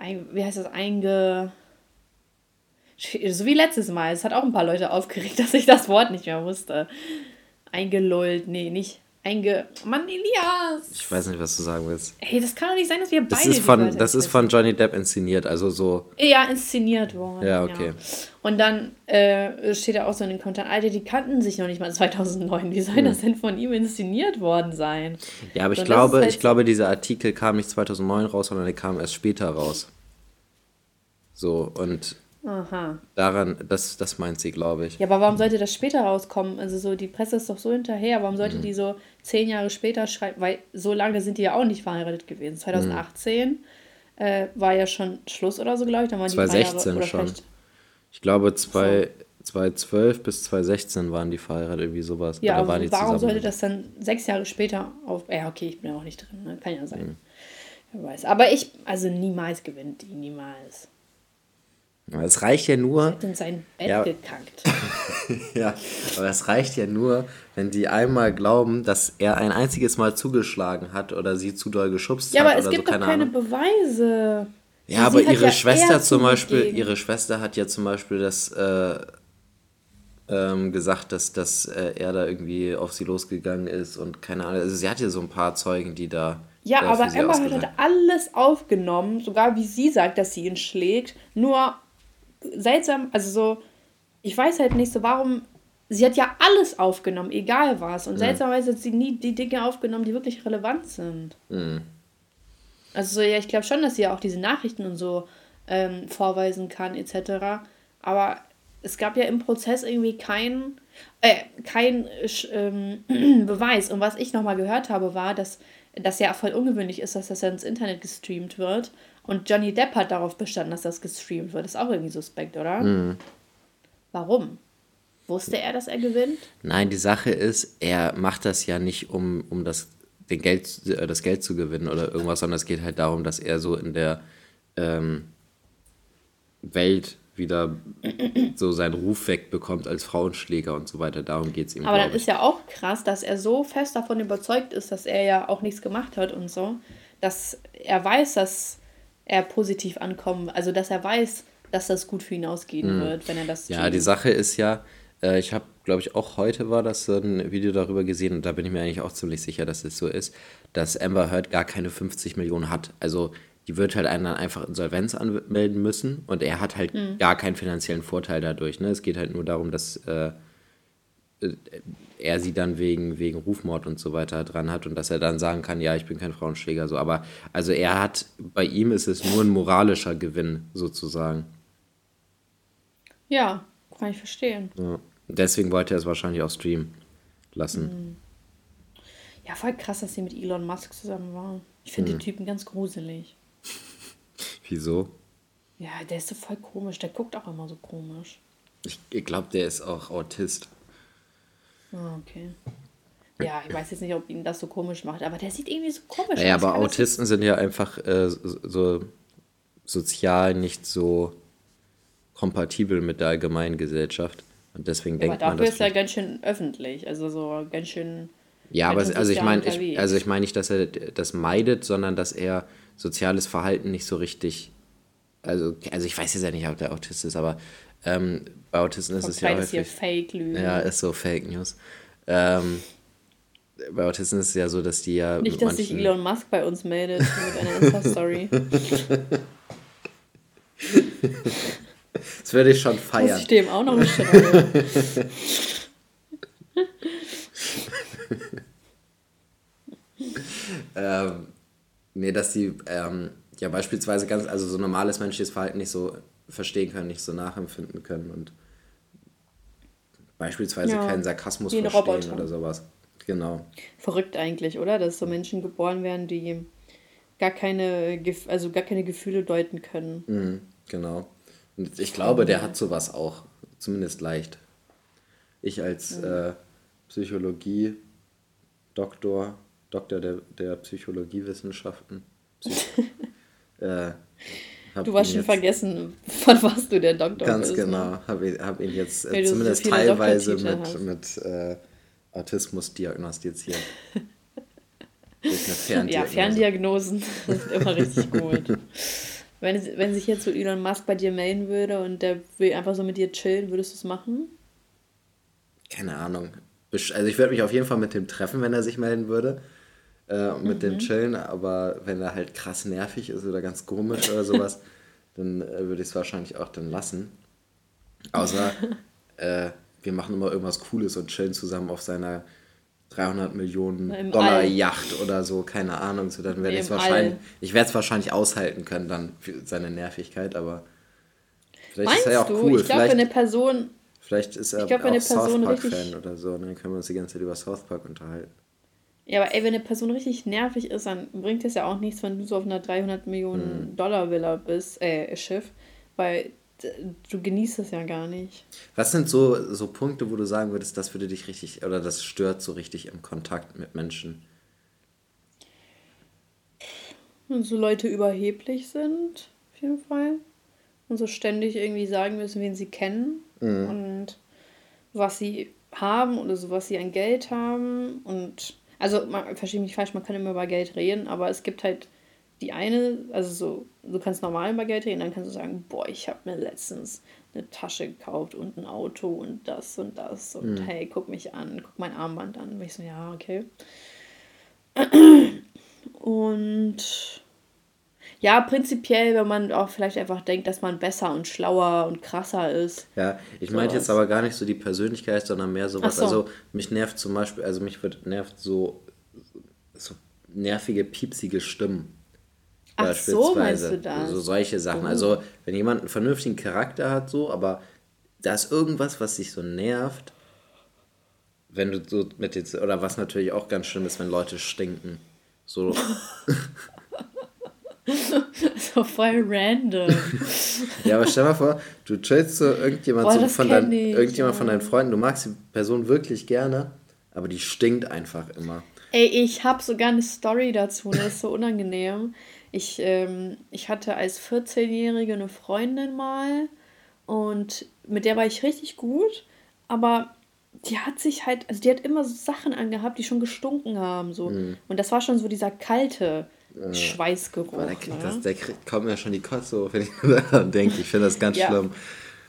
S1: ein, wie heißt das, einge. So wie letztes Mal. Es hat auch ein paar Leute aufgeregt, dass ich das Wort nicht mehr wusste. Eingelullt, nee, nicht. Einge. Mann, Elias!
S2: Ich weiß nicht, was du sagen willst.
S1: Ey, das kann doch nicht sein, dass wir
S2: das beide. Ist von, das ist von Johnny Depp inszeniert, also so.
S1: Ja, inszeniert worden. Ja, okay. Ja. Und dann äh, steht da auch so in den Kommentaren, Alter, die kannten sich noch nicht mal 2009. Wie soll hm. das denn von ihm inszeniert worden sein?
S2: Ja, aber ich glaube, halt ich glaube, dieser Artikel kam nicht 2009 raus, sondern der kam erst später raus. So, und Aha. Daran, das, das meint sie, glaube ich.
S1: Ja, aber warum sollte das später rauskommen? Also so, die Presse ist doch so hinterher. Warum sollte mhm. die so zehn Jahre später schreiben? Weil so lange sind die ja auch nicht verheiratet gewesen. 2018 mhm. äh, war ja schon Schluss oder so, glaube ich. Dann waren 2016 die
S2: schon. Ich glaube, zwei, so. 2012 bis 2016 waren die verheiratet, irgendwie sowas.
S1: Ja, aber warum zusammen. sollte das dann sechs Jahre später auf... Ja, okay, ich bin ja auch nicht drin. Ne? Kann ja sein. Mhm. Wer weiß. Aber ich, also niemals gewinnt die, niemals.
S2: Es reicht ja nur. Hat in sein Bett ja, gekackt. ja, aber es reicht ja nur, wenn die einmal glauben, dass er ein einziges Mal zugeschlagen hat oder sie zu doll geschubst ja, hat. Ja, aber es gibt so, keine doch keine Ahnung. Beweise. Ja, aber ihre ja Schwester zum Beispiel, gegen. ihre Schwester hat ja zum Beispiel das äh, ähm, gesagt, dass, dass äh, er da irgendwie auf sie losgegangen ist und keine Ahnung. Also sie hat ja so ein paar Zeugen, die da. Ja, äh, aber
S1: Emma hat alles aufgenommen, sogar wie sie sagt, dass sie ihn schlägt. Nur seltsam, also so, ich weiß halt nicht so, warum. Sie hat ja alles aufgenommen, egal was. Und mhm. seltsamerweise hat sie nie die Dinge aufgenommen, die wirklich relevant sind. Mhm. Also so, ja, ich glaube schon, dass sie ja auch diese Nachrichten und so ähm, vorweisen kann, etc. Aber es gab ja im Prozess irgendwie kein, äh, kein ähm, Beweis. Und was ich nochmal gehört habe, war, dass das ja voll ungewöhnlich ist, dass das ja ins Internet gestreamt wird. Und Johnny Depp hat darauf bestanden, dass das gestreamt wird. Das ist auch irgendwie suspekt, oder? Mhm. Warum? Wusste er, dass er gewinnt?
S2: Nein, die Sache ist, er macht das ja nicht, um, um das, den Geld, äh, das Geld zu gewinnen oder irgendwas, sondern es geht halt darum, dass er so in der ähm, Welt wieder so seinen Ruf wegbekommt als Frauenschläger und so weiter. Darum geht es
S1: ihm. Aber dann ist ja auch krass, dass er so fest davon überzeugt ist, dass er ja auch nichts gemacht hat und so, dass er weiß, dass er positiv ankommen, also dass er weiß, dass das gut für ihn ausgehen mhm. wird, wenn er das
S2: Ja, tut. die Sache ist ja, äh, ich habe, glaube ich, auch heute war das ein Video darüber gesehen und da bin ich mir eigentlich auch ziemlich sicher, dass es so ist, dass Amber Heard gar keine 50 Millionen hat. Also die wird halt einen dann einfach Insolvenz anmelden müssen und er hat halt mhm. gar keinen finanziellen Vorteil dadurch. Ne? Es geht halt nur darum, dass äh, äh, er sie dann wegen, wegen Rufmord und so weiter dran hat und dass er dann sagen kann, ja, ich bin kein Frauenschläger. So. Aber also er hat, bei ihm ist es nur ein moralischer Gewinn sozusagen.
S1: Ja, kann ich verstehen.
S2: Ja. Deswegen wollte er es wahrscheinlich auch streamen lassen.
S1: Mhm. Ja, voll krass, dass sie mit Elon Musk zusammen war. Ich finde mhm. den Typen ganz gruselig.
S2: Wieso?
S1: Ja, der ist so voll komisch. Der guckt auch immer so komisch.
S2: Ich, ich glaube, der ist auch Autist.
S1: Ah, okay. Ja, ich weiß jetzt nicht, ob ihn das so komisch macht, aber der sieht irgendwie so komisch
S2: aus. Ja, aber Autisten sind ja einfach äh, so sozial nicht so kompatibel mit der allgemeinen Gesellschaft. Und deswegen ja, denkt
S1: aber dafür man. Dafür ist er ganz schön öffentlich, also so ganz schön.
S2: Ja, aber also ich meine, ich, also ich meine nicht, dass er das meidet, sondern dass er soziales Verhalten nicht so richtig. Also, also ich weiß jetzt ja nicht, ob der Autist ist, aber ähm, bei Autisten ist es ja häufig. Hier Fake Lügen. Ja, ist so Fake News. Ähm, bei Autisten ist es ja so, dass die ja.
S1: Nicht, dass sich Elon Musk bei uns meldet mit einer Insta-Story.
S2: das würde ich schon feiern. Muss ich dem auch noch schreiben. ähm, nee, dass die ähm, ja beispielsweise ganz, also so normales menschliches Verhalten nicht so verstehen können, nicht so nachempfinden können und beispielsweise ja, keinen Sarkasmus verstehen Roboter. oder sowas. Genau.
S1: Verrückt eigentlich, oder? Dass so Menschen geboren werden, die gar keine, also gar keine Gefühle deuten können.
S2: Mhm, genau. Und ich glaube, der hat sowas auch, zumindest leicht. Ich als mhm. äh, Psychologie-Doktor, Doktor der, der Psychologiewissenschaften, Psych
S1: äh, du hast schon vergessen, von was du der Doktor
S2: ganz bist. Ganz genau. Ne? Habe hab ihn jetzt äh, zumindest so teilweise mit, mit äh, Autismus diagnostiziert.
S1: ja, Ferndiagnosen sind immer richtig gut. Wenn, wenn sich jetzt so Elon Musk bei dir melden würde und der will einfach so mit dir chillen, würdest du es machen?
S2: Keine Ahnung. Also ich würde mich auf jeden Fall mit dem treffen, wenn er sich melden würde äh, mit mhm. dem Chillen, aber wenn er halt krass nervig ist oder ganz komisch oder sowas, dann äh, würde ich es wahrscheinlich auch dann lassen. Außer äh, wir machen immer irgendwas Cooles und chillen zusammen auf seiner 300 Millionen Dollar All. Yacht oder so, keine Ahnung. So, dann werde ich es wahrscheinlich, All. ich werde es wahrscheinlich aushalten können dann für seine Nervigkeit, aber vielleicht Meinst ist er ja auch du? cool. Ich glaube, wenn eine Person Vielleicht ist er glaub, auch South Park-Fan oder so, und dann können wir uns die ganze Zeit über South Park unterhalten.
S1: Ja, aber ey, wenn eine Person richtig nervig ist, dann bringt es ja auch nichts, wenn du so auf einer 300 Millionen mhm. Dollar Villa bist, äh, Schiff, weil du genießt es ja gar nicht.
S2: Was sind so, so Punkte, wo du sagen würdest, das würde dich richtig, oder das stört so richtig im Kontakt mit Menschen?
S1: Wenn so Leute überheblich sind, auf jeden Fall. Und so ständig irgendwie sagen müssen, wen sie kennen mhm. und was sie haben oder so, was sie an Geld haben und also, man, verstehe mich falsch, man kann immer über Geld reden, aber es gibt halt die eine, also so, du kannst normal über Geld reden, dann kannst du sagen, boah, ich habe mir letztens eine Tasche gekauft und ein Auto und das und das und mhm. hey, guck mich an, guck mein Armband an. Und ich so, ja, okay. Und ja, prinzipiell, wenn man auch vielleicht einfach denkt, dass man besser und schlauer und krasser ist.
S2: Ja, ich meinte jetzt aber gar nicht so die Persönlichkeit, sondern mehr sowas. So. Also mich nervt zum Beispiel, also mich wird nervt so, so nervige, piepsige Stimmen. Ach beispielsweise. so, meinst du das? So solche Sachen. Oh. Also wenn jemand einen vernünftigen Charakter hat, so, aber da ist irgendwas, was dich so nervt, wenn du so mit jetzt, oder was natürlich auch ganz schlimm ist, wenn Leute stinken. So.
S1: so voll random.
S2: ja, aber stell mal vor, du chillst so irgendjemand, Boah, so von, dein, ich, irgendjemand ja. von deinen Freunden, du magst die Person wirklich gerne, aber die stinkt einfach immer.
S1: Ey, ich habe sogar eine Story dazu, das ist so unangenehm. Ich, ähm, ich hatte als 14-Jährige eine Freundin mal und mit der war ich richtig gut, aber die hat sich halt, also die hat immer so Sachen angehabt, die schon gestunken haben. So. Mhm. Und das war schon so dieser kalte äh, Schweißgeruch. Der,
S2: ne? das, der kommt mir schon die Kotze hoch, wenn ich daran denke. Ich finde das ganz ja. schlimm.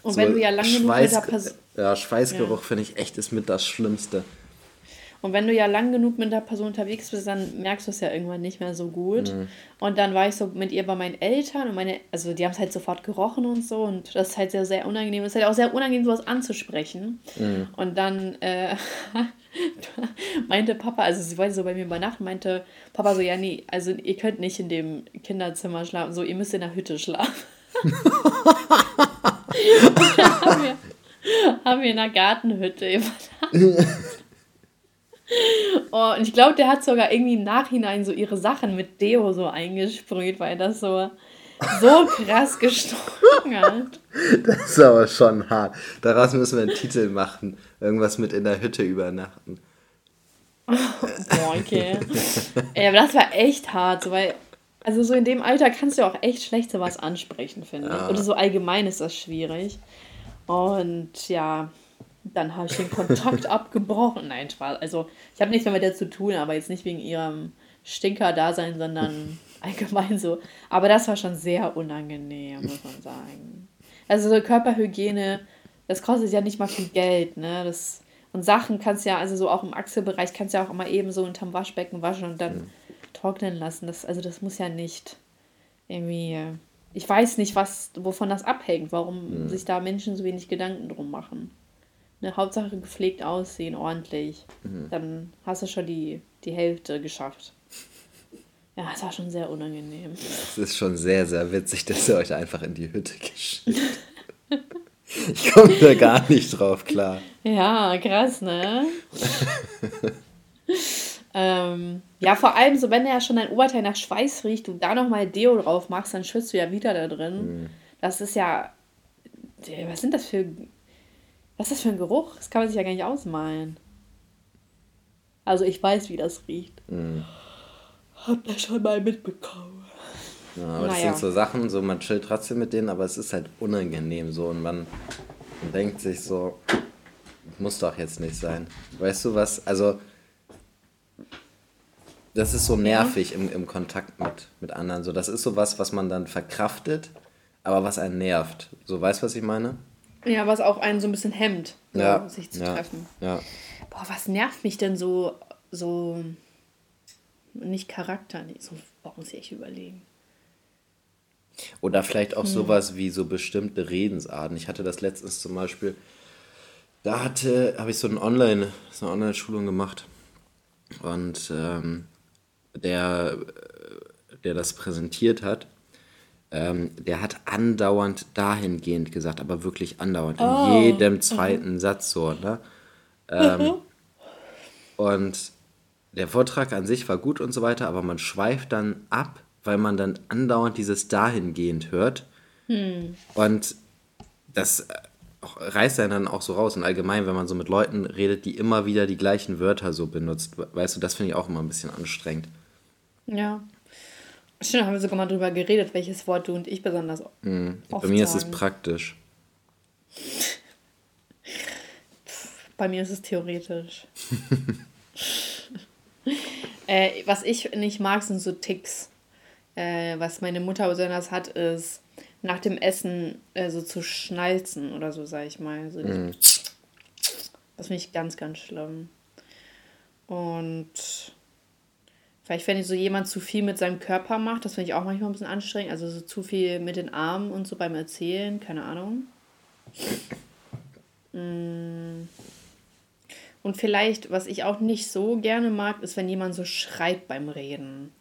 S2: Und so wenn du ja lange Schweiß, genug Ja, Schweißgeruch ja. finde ich echt ist mit das Schlimmste.
S1: Und wenn du ja lang genug mit der Person unterwegs bist, dann merkst du es ja irgendwann nicht mehr so gut. Mhm. Und dann war ich so mit ihr bei meinen Eltern und meine, also die haben es halt sofort gerochen und so. Und das ist halt sehr, sehr unangenehm. Es ist halt auch sehr unangenehm, sowas anzusprechen. Mhm. Und dann äh, meinte Papa, also sie wollte so bei mir übernachten, meinte Papa so, ja, nee, also ihr könnt nicht in dem Kinderzimmer schlafen, so, ihr müsst in der Hütte schlafen. haben wir, haben wir in der Gartenhütte übernachtet. Oh, und ich glaube, der hat sogar irgendwie im Nachhinein so ihre Sachen mit Deo so eingesprüht, weil das so, so krass gestunken hat.
S2: Das ist aber schon hart. Daraus müssen wir einen Titel machen. Irgendwas mit in der Hütte übernachten.
S1: Boah, okay. Ey, aber das war echt hart, so, weil, also so in dem Alter kannst du auch echt schlecht sowas ansprechen, finde ich. Ja. Oder so allgemein ist das schwierig. Und ja, dann habe ich den Kontakt abgebrochen. Nein, Spaß. Also, ich habe nichts mehr mit der zu tun, aber jetzt nicht wegen ihrem Stinker-Dasein, sondern allgemein so. Aber das war schon sehr unangenehm, muss man sagen. Also, so Körperhygiene, das kostet ja nicht mal viel Geld, ne? Das, und Sachen kannst ja, also so auch im Achselbereich, kannst ja auch immer eben so unterm Waschbecken waschen und dann mhm. trocknen lassen. Das, also, das muss ja nicht irgendwie. Ich weiß nicht, was, wovon das abhängt, warum mhm. sich da Menschen so wenig Gedanken drum machen. Eine Hauptsache gepflegt aussehen, ordentlich. Mhm. Dann hast du schon die, die Hälfte geschafft. Ja, es war schon sehr unangenehm.
S2: Es ist schon sehr, sehr witzig, dass ihr euch einfach in die Hütte geschickt Ich komme da gar nicht drauf klar.
S1: Ja, krass, ne? ähm, ja, vor allem, so wenn ja schon dein Oberteil nach Schweiß riecht, du da nochmal Deo drauf machst, dann schwitzt du ja wieder da drin. Mhm. Das ist ja. Was sind das für was ist das für ein Geruch? Das kann man sich ja gar nicht ausmalen. Also ich weiß, wie das riecht. Mhm. Hab das schon mal mitbekommen.
S2: Ja, aber naja. das sind so Sachen, so man chillt trotzdem mit denen, aber es ist halt unangenehm so und man, man denkt sich so, muss doch jetzt nicht sein. Weißt du was? Also das ist so nervig ja. im, im Kontakt mit, mit anderen. So, das ist so was, was man dann verkraftet, aber was einen nervt. So, weißt du, was ich meine?
S1: Ja, was auch einen so ein bisschen hemmt, ja. sich zu ja. treffen. Ja. Boah, was nervt mich denn so, so nicht Charakter, nee, so, boah, muss ich echt überlegen.
S2: Oder vielleicht auch hm. sowas wie so bestimmte Redensarten. Ich hatte das letztens zum Beispiel, da hatte, habe ich so, ein Online, so eine Online-Schulung gemacht. Und ähm, der, der das präsentiert hat, ähm, der hat andauernd dahingehend gesagt, aber wirklich andauernd, oh. in jedem zweiten mhm. Satz so, ne? Ähm, mhm. Und der Vortrag an sich war gut und so weiter, aber man schweift dann ab, weil man dann andauernd dieses dahingehend hört. Hm. Und das äh, reißt einen dann auch so raus. Und allgemein, wenn man so mit Leuten redet, die immer wieder die gleichen Wörter so benutzt, weißt du, das finde ich auch immer ein bisschen anstrengend.
S1: Ja. Stimmt, haben wir sogar mal drüber geredet, welches Wort du und ich besonders
S2: oft Bei mir sagen. ist es praktisch.
S1: Bei mir ist es theoretisch. äh, was ich nicht mag, sind so Ticks. Äh, was meine Mutter besonders hat, ist nach dem Essen äh, so zu schnalzen oder so, sag ich mal. So mhm. Das finde ich ganz, ganz schlimm. Und Vielleicht, wenn so jemand zu viel mit seinem Körper macht, das finde ich auch manchmal ein bisschen anstrengend. Also so zu viel mit den Armen und so beim Erzählen, keine Ahnung. Mm. Und vielleicht, was ich auch nicht so gerne mag, ist, wenn jemand so schreit beim Reden.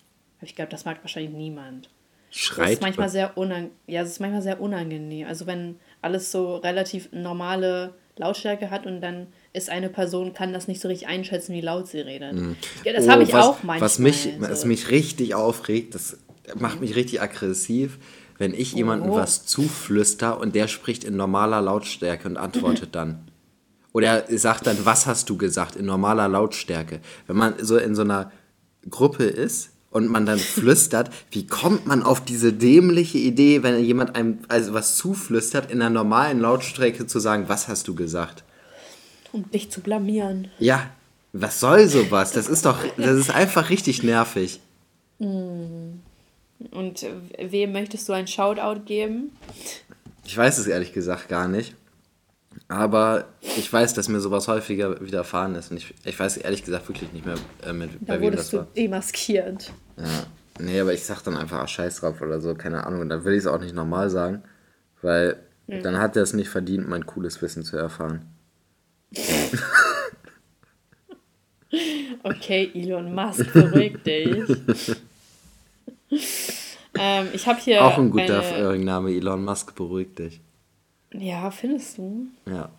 S1: Ich glaube, das mag wahrscheinlich niemand. Schreit? Das ist manchmal sehr unangenehm. Ja, es ist manchmal sehr unangenehm. Also wenn alles so relativ normale Lautstärke hat und dann ist eine Person, kann das nicht so richtig einschätzen, wie laut sie redet. Mhm. Ja, das
S2: oh, habe ich was, auch manchmal. Was mich, so. was mich richtig aufregt, das macht mich richtig aggressiv, wenn ich jemandem oh. was zuflüster und der spricht in normaler Lautstärke und antwortet dann. Oder sagt dann, was hast du gesagt, in normaler Lautstärke. Wenn man so in so einer Gruppe ist und man dann flüstert, wie kommt man auf diese dämliche Idee, wenn jemand einem also was zuflüstert, in einer normalen Lautstärke zu sagen, was hast du gesagt?
S1: Um dich zu blamieren.
S2: Ja, was soll sowas? Das ist doch, das ist einfach richtig nervig.
S1: Mm. Und wem möchtest du ein Shoutout geben?
S2: Ich weiß es ehrlich gesagt gar nicht. Aber ich weiß, dass mir sowas häufiger widerfahren ist. Und ich, ich weiß ehrlich gesagt wirklich nicht mehr, äh, mit,
S1: da bei wem das war. demaskiert.
S2: Ja. Nee, aber ich sag dann einfach, ach, scheiß drauf oder so, keine Ahnung. Und dann will ich es auch nicht normal sagen, weil mhm. dann hat er es nicht verdient, mein cooles Wissen zu erfahren.
S1: okay, Elon Musk, beruhig dich. ähm, ich habe hier.
S2: Auch ein guter eine... Name, Elon Musk, beruhig dich.
S1: Ja, findest du?
S2: Ja.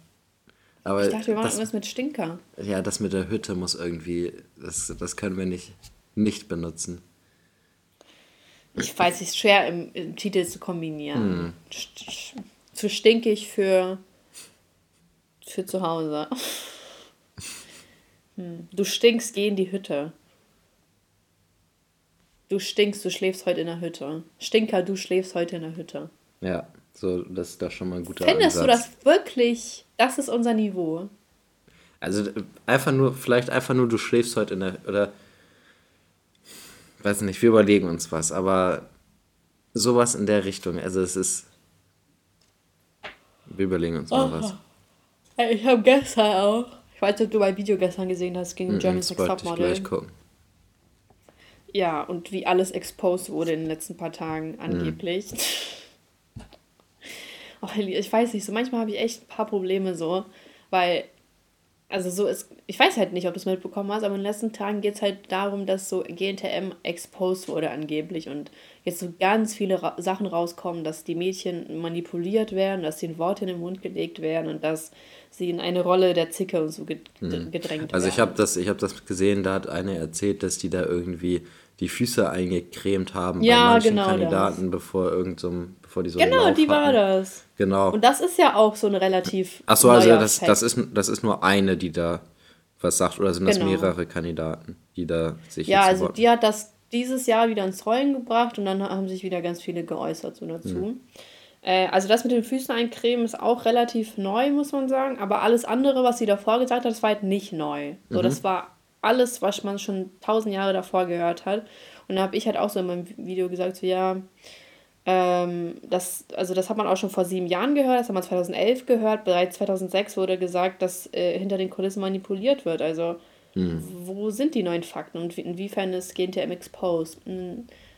S2: Aber
S1: ich dachte, wir machen das, irgendwas mit Stinker.
S2: Ja, das mit der Hütte muss irgendwie, das, das können wir nicht, nicht benutzen.
S1: Ich weiß, es ist schwer im, im, Titel zu kombinieren. Hm. Zu stinkig für, für zu Hause. Hm. Du stinkst, geh in die Hütte. Du stinkst, du schläfst heute in der Hütte. Stinker, du schläfst heute in der Hütte.
S2: Ja. So, das ist doch schon mal ein guter
S1: Findest Ansatz. du das wirklich? Das ist unser Niveau.
S2: Also einfach nur, vielleicht einfach nur, du schläfst heute in der, oder, weiß nicht, wir überlegen uns was, aber sowas in der Richtung, also es ist, wir überlegen uns mal oh. was.
S1: Ich habe gestern auch, ich weiß nicht, ob du mein Video gestern gesehen hast, gegen mm -mm, German Sex Topmodel. Ich gleich gucken. Ja, und wie alles exposed wurde in den letzten paar Tagen angeblich. Mm. Oh, ich weiß nicht, so manchmal habe ich echt ein paar Probleme so, weil, also so ist, ich weiß halt nicht, ob du es mitbekommen hast, aber in den letzten Tagen geht es halt darum, dass so GNTM exposed wurde angeblich und jetzt so ganz viele Ra Sachen rauskommen, dass die Mädchen manipuliert werden, dass ihnen Worte in den Mund gelegt werden und dass sie in eine Rolle der Zicke und so
S2: hm. gedrängt mhm. Also ich habe das, hab das gesehen, da hat eine erzählt, dass die da irgendwie die Füße eingecremt haben ja, bei manchen genau Kandidaten, das. bevor irgend so, bevor die so
S1: Genau, die war das. Genau. Und das ist ja auch so eine relativ.
S2: Ach so, also das, das, ist, das ist nur eine, die da was sagt, oder sind das genau. mehrere Kandidaten, die da sich.
S1: Ja, also die hat das dieses Jahr wieder ins Rollen gebracht und dann haben sich wieder ganz viele geäußert so dazu. Hm. Äh, also das mit den Füßen eincremen ist auch relativ neu, muss man sagen. Aber alles andere, was sie davor gesagt hat, das war halt nicht neu. So, mhm. das war alles, was man schon tausend Jahre davor gehört hat. Und da habe ich halt auch so in meinem Video gesagt, so ja, ähm, das, also das hat man auch schon vor sieben Jahren gehört, das hat man 2011 gehört, bereits 2006 wurde gesagt, dass äh, hinter den Kulissen manipuliert wird. Also hm. wo sind die neuen Fakten und inwiefern ist GNTM exposed?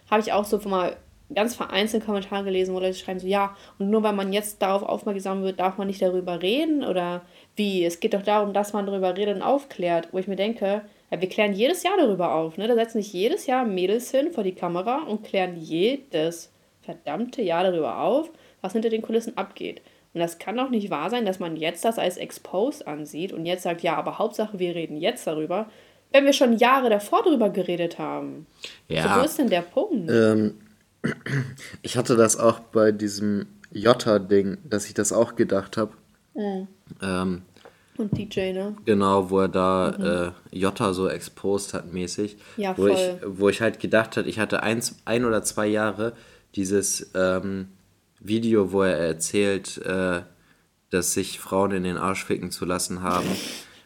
S1: Habe ich auch so mal ganz vereinzelt Kommentare gelesen, wo Leute schreiben so, ja, und nur weil man jetzt darauf aufmerksam wird, darf man nicht darüber reden oder wie? Es geht doch darum, dass man darüber redet und aufklärt, wo ich mir denke, ja, wir klären jedes Jahr darüber auf, ne? Da setzen sich jedes Jahr Mädels hin vor die Kamera und klären jedes verdammte Jahr darüber auf, was hinter den Kulissen abgeht. Und das kann doch nicht wahr sein, dass man jetzt das als exposed ansieht und jetzt sagt, ja, aber Hauptsache, wir reden jetzt darüber, wenn wir schon Jahre davor darüber geredet haben. Ja. So, wo ist denn der Punkt?
S2: Ähm, ich hatte das auch bei diesem Jota-Ding, dass ich das auch gedacht habe. Mhm. Ähm,
S1: und DJ, ne?
S2: Genau, wo er da mhm. äh, Jota so exposed hat mäßig. Ja, voll. Wo ich, wo ich halt gedacht habe, ich hatte eins, ein oder zwei Jahre dieses ähm, Video, wo er erzählt, äh, dass sich Frauen in den Arsch ficken zu lassen haben.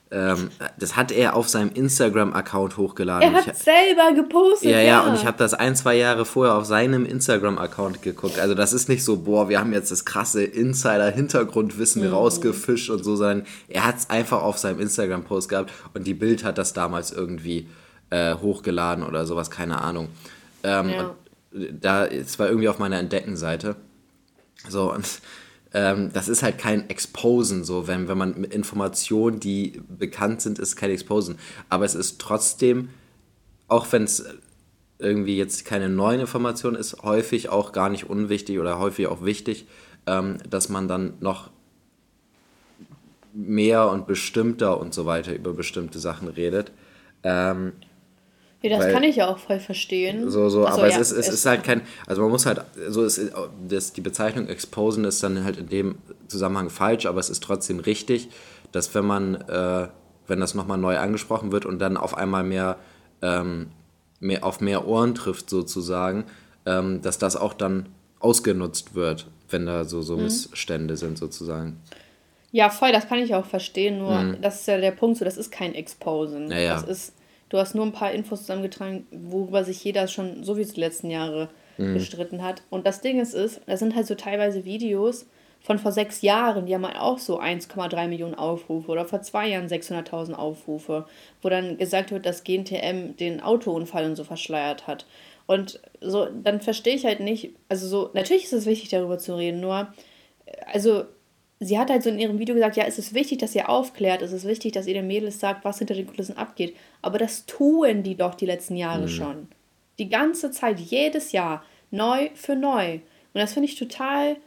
S2: Ähm, das hat er auf seinem Instagram-Account hochgeladen.
S1: Er hat ich, selber gepostet.
S2: Ja, ja, ja, und ich habe das ein, zwei Jahre vorher auf seinem Instagram-Account geguckt. Also das ist nicht so, boah, wir haben jetzt das krasse Insider-Hintergrundwissen mhm. rausgefischt und so, sondern er hat es einfach auf seinem Instagram-Post gehabt und die Bild hat das damals irgendwie äh, hochgeladen oder sowas, keine Ahnung. Ähm, ja. Da, es war irgendwie auf meiner Entdeckenseite. So, und ähm, das ist halt kein Exposen, so, wenn, wenn man Informationen, die bekannt sind, ist kein Exposen. Aber es ist trotzdem, auch wenn es irgendwie jetzt keine neuen Informationen ist, häufig auch gar nicht unwichtig oder häufig auch wichtig, ähm, dass man dann noch mehr und bestimmter und so weiter über bestimmte Sachen redet. Ähm,
S1: ja, das Weil, kann ich ja auch voll verstehen.
S2: So, so, so aber ja, es, ist, es ist halt kein, also man muss halt, so ist, das, die Bezeichnung Exposen ist dann halt in dem Zusammenhang falsch, aber es ist trotzdem richtig, dass wenn man, äh, wenn das nochmal neu angesprochen wird und dann auf einmal mehr, ähm, mehr auf mehr Ohren trifft sozusagen, ähm, dass das auch dann ausgenutzt wird, wenn da so, so mhm. Missstände sind sozusagen.
S1: Ja, voll, das kann ich auch verstehen, nur mhm. das ist ja der Punkt, so das ist kein Exposen. Ja, ja. Das ist Du hast nur ein paar Infos zusammengetragen, worüber sich jeder schon so wie die letzten Jahre mhm. gestritten hat. Und das Ding ist, ist, das sind halt so teilweise Videos, von vor sechs Jahren, die haben halt auch so 1,3 Millionen Aufrufe oder vor zwei Jahren 600.000 Aufrufe, wo dann gesagt wird, dass GNTM den Autounfall und so verschleiert hat. Und so, dann verstehe ich halt nicht, also so, natürlich ist es wichtig, darüber zu reden, nur, also, sie hat halt so in ihrem Video gesagt, ja, es ist wichtig, dass ihr aufklärt, es ist wichtig, dass ihr den Mädels sagt, was hinter den Kulissen abgeht. Aber das tun die doch die letzten Jahre mhm. schon. Die ganze Zeit, jedes Jahr, neu für neu. Und das finde ich total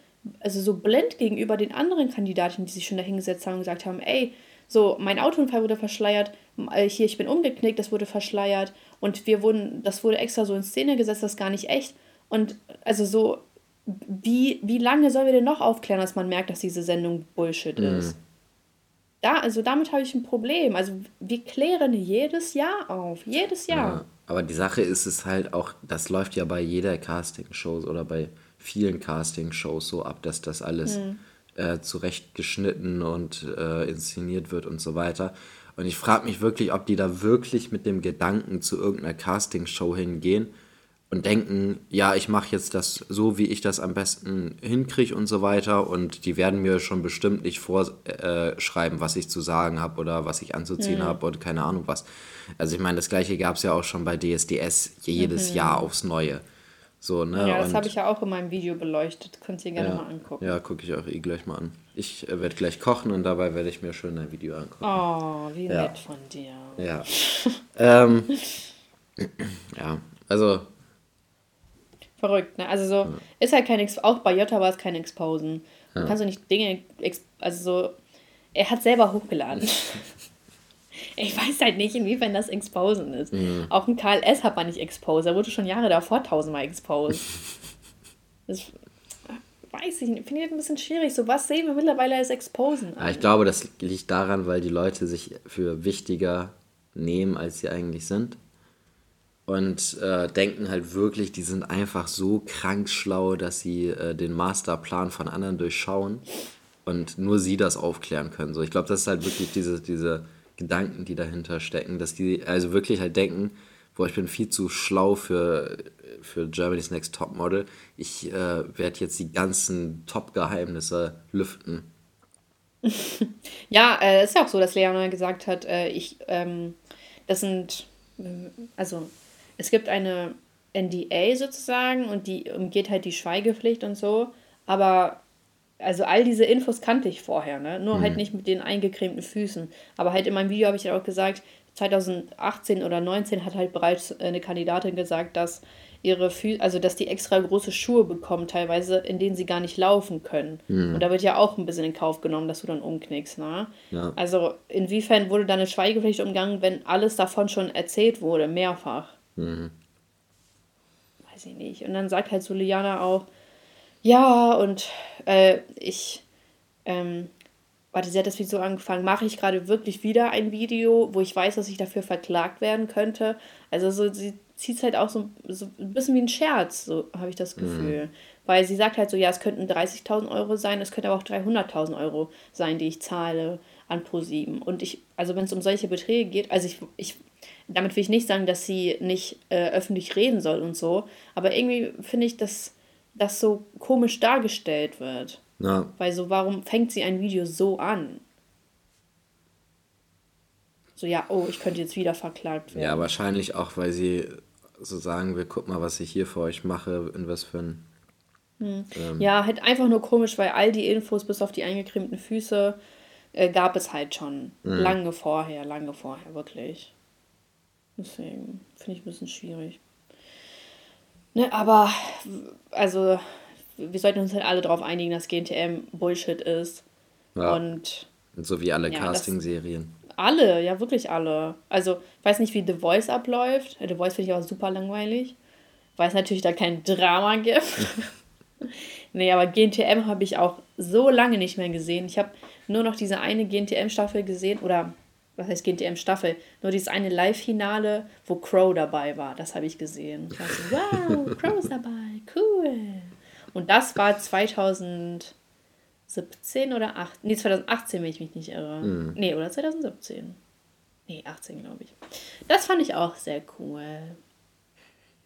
S1: also so blind gegenüber den anderen Kandidaten, die sich schon dahingesetzt haben und gesagt haben, ey, so, mein Autounfall wurde verschleiert, äh, hier, ich bin umgeknickt, das wurde verschleiert und wir wurden, das wurde extra so in Szene gesetzt, das ist gar nicht echt. Und also so, wie, wie lange sollen wir denn noch aufklären, dass man merkt, dass diese Sendung Bullshit mhm. ist? Da, also damit habe ich ein Problem. Also wir klären jedes Jahr auf, jedes Jahr.
S2: Ja, aber die Sache ist es halt auch, das läuft ja bei jeder Casting-Show oder bei vielen Casting-Shows so ab, dass das alles mhm. äh, zurechtgeschnitten und äh, inszeniert wird und so weiter. Und ich frage mich wirklich, ob die da wirklich mit dem Gedanken zu irgendeiner Casting-Show hingehen und denken, ja, ich mache jetzt das so, wie ich das am besten hinkriege und so weiter. Und die werden mir schon bestimmt nicht vorschreiben, äh, was ich zu sagen habe oder was ich anzuziehen mhm. habe und keine Ahnung was. Also ich meine, das gleiche gab es ja auch schon bei DSDS jedes mhm. Jahr aufs Neue. So, ne?
S1: Ja, das habe ich ja auch in meinem Video beleuchtet. Könnt ihr gerne
S2: ja,
S1: mal angucken.
S2: Ja, gucke ich auch eh gleich mal an. Ich äh, werde gleich kochen und dabei werde ich mir schön ein Video angucken.
S1: Oh, wie ja. nett von dir.
S2: Ja. ähm, ja, also.
S1: Verrückt, ne? Also so, ja. ist halt kein Ex auch bei Jota war es kein Exposen. Du kannst du nicht Dinge, also so, er hat selber hochgeladen. Ich weiß halt nicht, inwiefern das Exposen ist. Mhm. Auch ein Karl S. hat man nicht exposed. Er wurde schon Jahre davor tausendmal exposed. das weiß ich nicht. Finde ich ein bisschen schwierig. So was sehen wir mittlerweile als Exposen.
S2: Ja, ich glaube, das liegt daran, weil die Leute sich für wichtiger nehmen, als sie eigentlich sind. Und äh, denken halt wirklich, die sind einfach so krank schlau, dass sie äh, den Masterplan von anderen durchschauen und nur sie das aufklären können. So, ich glaube, das ist halt wirklich diese, diese Gedanken, die dahinter stecken, dass die also wirklich halt denken, boah, ich bin viel zu schlau für, für Germany's Next Top Model. Ich äh, werde jetzt die ganzen Top-Geheimnisse lüften.
S1: ja, äh, ist ja auch so, dass Leona gesagt hat, äh, ich, ähm, das sind, äh, also es gibt eine NDA sozusagen und die umgeht halt die Schweigepflicht und so, aber also all diese Infos kannte ich vorher, ne? Nur halt mhm. halt nicht mit den eingecremten Füßen. Aber halt in meinem Video habe ich ja auch gesagt, 2018 oder 2019 hat halt bereits eine Kandidatin gesagt, dass ihre Füße, also dass die extra große Schuhe bekommen, teilweise, in denen sie gar nicht laufen können. Mhm. Und da wird ja auch ein bisschen in Kauf genommen, dass du dann umknickst, ne? Ja. Also inwiefern wurde da eine Schweigepflicht umgangen, wenn alles davon schon erzählt wurde, mehrfach? Mhm. Weiß ich nicht. Und dann sagt halt so Liana auch, ja, und äh, ich, ähm, warte, sie hat das Video so angefangen, mache ich gerade wirklich wieder ein Video, wo ich weiß, dass ich dafür verklagt werden könnte. Also so, sie zieht es halt auch so, so ein bisschen wie ein Scherz, so habe ich das mhm. Gefühl. Mhm. Weil sie sagt halt so, ja, es könnten 30.000 Euro sein, es könnte aber auch 300.000 Euro sein, die ich zahle an ProSieben. Und ich, also wenn es um solche Beträge geht, also ich, ich, damit will ich nicht sagen, dass sie nicht äh, öffentlich reden soll und so, aber irgendwie finde ich, dass das so komisch dargestellt wird. Ja. Weil so, warum fängt sie ein Video so an? So, ja, oh, ich könnte jetzt wieder verklagt
S2: werden. Ja, wahrscheinlich auch, weil sie so sagen will, guck mal, was ich hier für euch mache, in was für ein.
S1: Hm. Ähm, ja, halt einfach nur komisch, weil all die Infos bis auf die eingecremten Füße äh, gab es halt schon. Mhm. Lange vorher, lange vorher, wirklich. Deswegen finde ich ein bisschen schwierig. Ne, aber, also, wir sollten uns halt alle darauf einigen, dass GNTM Bullshit ist. Ja. Und,
S2: Und so wie alle ja, Casting-Serien.
S1: Alle, ja, wirklich alle. Also, ich weiß nicht, wie The Voice abläuft. The Voice finde ich auch super langweilig. Weil es natürlich da kein Drama gibt. nee, aber GNTM habe ich auch so lange nicht mehr gesehen. Ich habe nur noch diese eine GNTM-Staffel gesehen. Oder was heißt GNTM-Staffel, nur dieses eine Live-Finale, wo Crow dabei war, das habe ich gesehen. Ich so, wow, Crow ist dabei, cool. Und das war 2017 oder 8, nee, 2018, wenn ich mich nicht irre. Mhm. Nee, oder 2017. Nee, 18, glaube ich. Das fand ich auch sehr cool.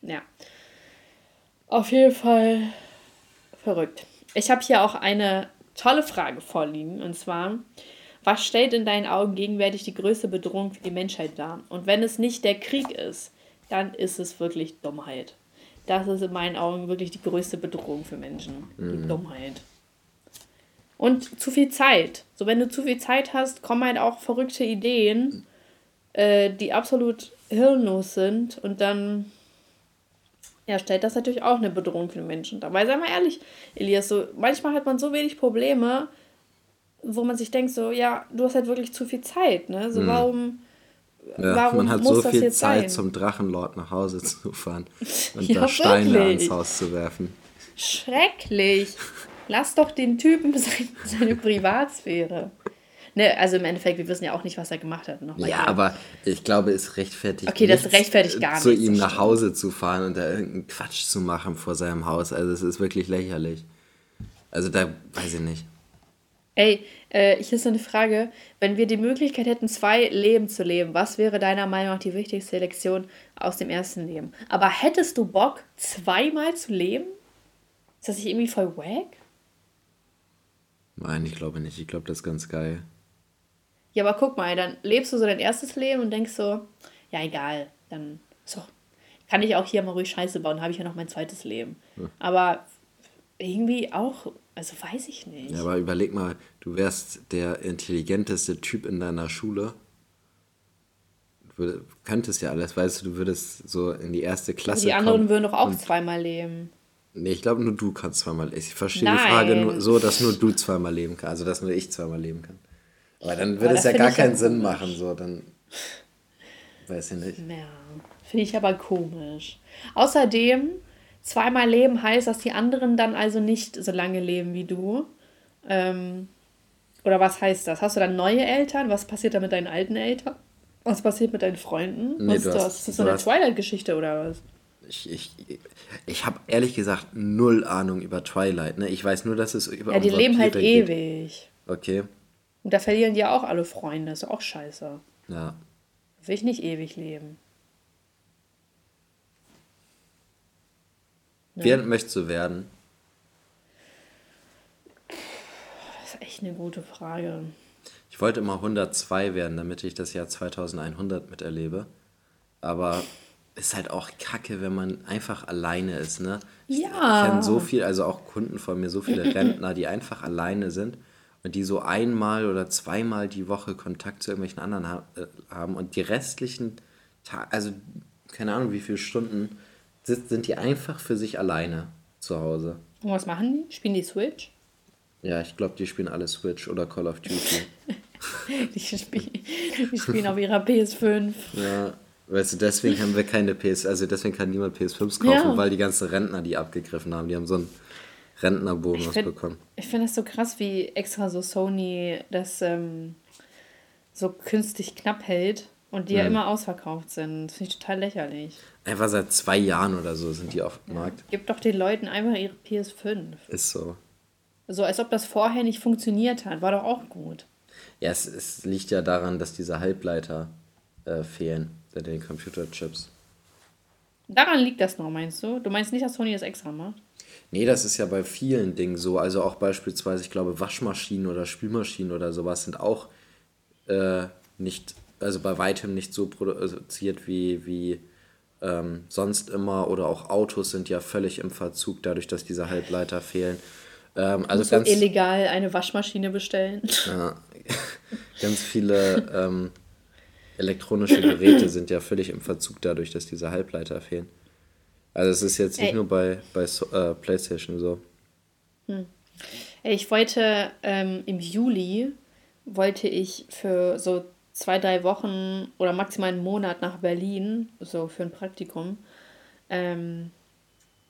S1: Ja. Auf jeden Fall verrückt. Ich habe hier auch eine tolle Frage vorliegen. Und zwar, was stellt in deinen Augen gegenwärtig die größte Bedrohung für die Menschheit dar? Und wenn es nicht der Krieg ist, dann ist es wirklich Dummheit. Das ist in meinen Augen wirklich die größte Bedrohung für Menschen. Mhm. Die Dummheit. Und zu viel Zeit. So, wenn du zu viel Zeit hast, kommen halt auch verrückte Ideen, äh, die absolut hirnlos sind. Und dann ja, stellt das natürlich auch eine Bedrohung für den Menschen dar. Weil, sei mal ehrlich, Elias, so, manchmal hat man so wenig Probleme, wo man sich denkt, so, ja, du hast halt wirklich zu viel Zeit, ne? So, mhm. warum.
S2: Ja, warum man hat so viel Zeit, sein? zum Drachenlord nach Hause zu fahren und ja, da Steine wirklich. ans Haus zu werfen.
S1: Schrecklich. Lass doch den Typen seine, seine Privatsphäre. Ne, also im Endeffekt, wir wissen ja auch nicht, was er gemacht hat.
S2: Nochmal ja, hier. aber ich glaube, es rechtfertigt. Okay, das rechtfertigt gar zu nichts. Zu ihm nach Hause zu fahren und da irgendeinen Quatsch zu machen vor seinem Haus. Also es ist wirklich lächerlich. Also da weiß ich nicht.
S1: Ey, äh, hier ist so eine Frage. Wenn wir die Möglichkeit hätten, zwei Leben zu leben, was wäre deiner Meinung nach die wichtigste Lektion aus dem ersten Leben? Aber hättest du Bock, zweimal zu leben? Ist das nicht irgendwie voll wack?
S2: Nein, ich glaube nicht. Ich glaube, das ist ganz geil.
S1: Ja, aber guck mal, dann lebst du so dein erstes Leben und denkst so, ja, egal, dann so, kann ich auch hier mal ruhig Scheiße bauen, habe ich ja noch mein zweites Leben. Ja. Aber irgendwie auch, also weiß ich nicht.
S2: Ja, aber überleg mal, du wärst der intelligenteste Typ in deiner Schule. Du könntest ja alles, weißt du, du würdest so in die erste Klasse.
S1: Aber die anderen würden doch auch zweimal leben.
S2: Nee, ich glaube, nur du kannst zweimal. Ich verstehe Nein. die Frage nur so, dass nur du zweimal leben kannst. Also, dass nur ich zweimal leben kann. Aber dann würde es ja gar keinen Sinn komisch. machen, so, dann. Weiß ich nicht.
S1: Ja, finde ich aber komisch. Außerdem, zweimal leben heißt, dass die anderen dann also nicht so lange leben wie du. Ähm, oder was heißt das? Hast du dann neue Eltern? Was passiert da mit deinen alten Eltern? Was passiert mit deinen Freunden? Nee, was ist das? ist das so eine Twilight-Geschichte oder was?
S2: Ich, ich, ich habe ehrlich gesagt null Ahnung über Twilight. Ne? Ich weiß nur, dass es über. Ja, die leben halt geht. ewig. Okay.
S1: Und da verlieren die ja auch alle Freunde. Das ist auch scheiße. Ja. Will ich nicht ewig leben.
S2: Wer möchtest du werden?
S1: Das ist echt eine gute Frage.
S2: Ich wollte immer 102 werden, damit ich das Jahr 2100 miterlebe. Aber ist halt auch kacke, wenn man einfach alleine ist, ne? Ja. Ich kenne so viel, also auch Kunden von mir, so viele Rentner, die einfach alleine sind die so einmal oder zweimal die Woche Kontakt zu irgendwelchen anderen ha äh, haben und die restlichen Tage, also keine Ahnung wie viele Stunden, sind die einfach für sich alleine zu Hause.
S1: Und was machen die? Spielen die Switch?
S2: Ja, ich glaube, die spielen alle Switch oder Call of Duty.
S1: die, spielen, die spielen auf ihrer PS5.
S2: Ja, weißt du, deswegen haben wir keine PS, also deswegen kann niemand PS5s kaufen, ja. weil die ganzen Rentner die abgegriffen haben. Die haben so ein Rentnerbonus
S1: find,
S2: bekommen.
S1: Ich finde das so krass, wie extra so Sony das ähm, so künstlich knapp hält und die mhm. ja immer ausverkauft sind. Das finde ich total lächerlich.
S2: Einfach seit zwei Jahren oder so sind die auf dem ja. Markt.
S1: Gib doch den Leuten einfach ihre PS5.
S2: Ist so.
S1: So, als ob das vorher nicht funktioniert hat. War doch auch gut.
S2: Ja, es, es liegt ja daran, dass diese Halbleiter äh, fehlen, den Computerchips.
S1: Daran liegt das noch, meinst du? Du meinst nicht, dass Sony das extra macht?
S2: Nee, das ist ja bei vielen Dingen so. Also auch beispielsweise, ich glaube, Waschmaschinen oder Spülmaschinen oder sowas sind auch äh, nicht, also bei weitem nicht so produziert wie, wie ähm, sonst immer. Oder auch Autos sind ja völlig im Verzug, dadurch, dass diese Halbleiter fehlen. Ähm, also
S1: ganz illegal eine Waschmaschine bestellen. Ja,
S2: ganz viele ähm, elektronische Geräte sind ja völlig im Verzug dadurch, dass diese Halbleiter fehlen. Also es ist jetzt nicht Ey. nur bei, bei äh, PlayStation so.
S1: Hm. Ich wollte ähm, im Juli wollte ich für so zwei, drei Wochen oder maximal einen Monat nach Berlin, so für ein Praktikum. Ähm,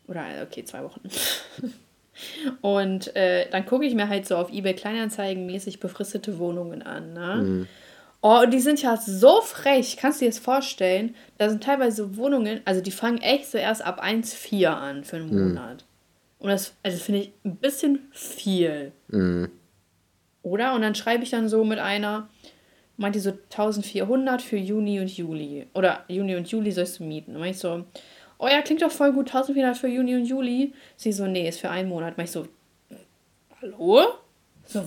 S1: oder okay, zwei Wochen. Und äh, dann gucke ich mir halt so auf eBay Kleinanzeigen mäßig befristete Wohnungen an. Ne? Mhm. Oh, und die sind ja so frech. Kannst du dir das vorstellen? Da sind teilweise Wohnungen, also die fangen echt so erst ab 1,4 an für einen mhm. Monat. Und das also finde ich ein bisschen viel. Mhm. Oder? Und dann schreibe ich dann so mit einer, meint die so 1400 für Juni und Juli. Oder Juni und Juli sollst du mieten. Und meinte ich so, oh ja, klingt doch voll gut, 1400 für Juni und Juli. Sie so, nee, ist für einen Monat. Meinte ich so, hallo? So,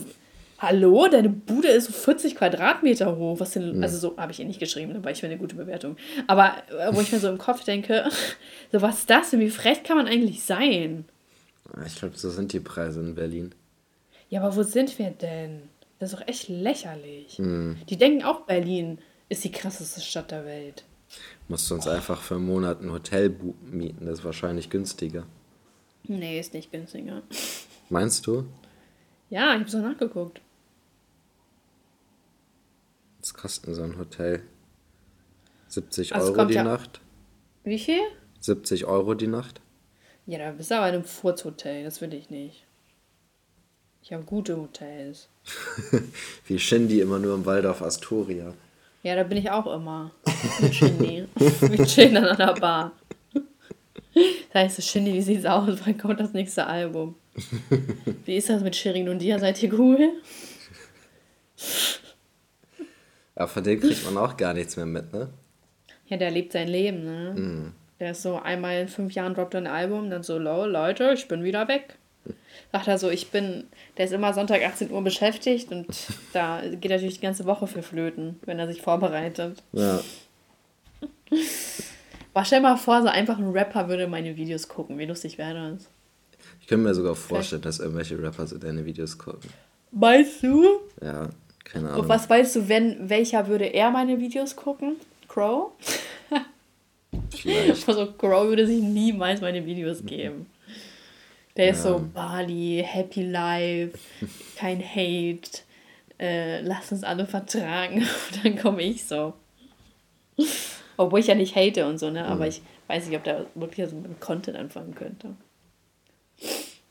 S1: hallo, deine Bude ist so 40 Quadratmeter hoch. Was denn, mhm. also so habe ich ihr nicht geschrieben, aber ich finde eine gute Bewertung. Aber äh, wo ich mir so im Kopf denke, so was ist das denn? Wie frech kann man eigentlich sein?
S2: Ich glaube, so sind die Preise in Berlin.
S1: Ja, aber wo sind wir denn? Das ist doch echt lächerlich. Mhm. Die denken auch, Berlin ist die krasseste Stadt der Welt.
S2: Musst du uns oh. einfach für einen Monat ein Hotel mieten, das ist wahrscheinlich günstiger.
S1: Nee, ist nicht günstiger.
S2: Meinst du?
S1: Ja, ich habe so nachgeguckt.
S2: Was kostet so ein Hotel? 70 also Euro die ja Nacht?
S1: Wie viel?
S2: 70 Euro die Nacht?
S1: Ja, da bist du aber in einem Furzhotel, das will ich nicht. Ich habe gute Hotels.
S2: Wie Shindy immer nur im Waldorf Astoria.
S1: Ja, da bin ich auch immer. Mit Shindy. Wir chillen dann an der Bar. Da heißt es, Shindy, wie sieht's aus? Wann kommt das nächste Album? Wie ist das mit Shirin und dir? Seid ihr cool?
S2: Aber von dem kriegt man auch gar nichts mehr mit, ne?
S1: Ja, der lebt sein Leben, ne? Mm. Der ist so einmal in fünf Jahren droppt ein Album, dann so, Leute, ich bin wieder weg. Sagt er so, ich bin, der ist immer Sonntag 18 Uhr beschäftigt und da geht natürlich die ganze Woche für Flöten, wenn er sich vorbereitet. Ja. Boah, stell mal vor, so einfach ein Rapper würde meine Videos gucken. Wie lustig wäre das?
S2: Ich könnte mir sogar vorstellen, dass irgendwelche Rapper so deine Videos gucken.
S1: Weißt du?
S2: Ja, keine Ahnung.
S1: Und was weißt du, wenn, welcher würde er meine Videos gucken? Crow? Vielleicht. Also Crow würde sich niemals meine Videos geben. Der ist so Bali, Happy Life, kein Hate, äh, lass uns alle vertragen. Und dann komme ich so. Obwohl ich ja nicht hate und so, ne? Aber mhm. ich weiß nicht, ob der wirklich so mit Content anfangen könnte.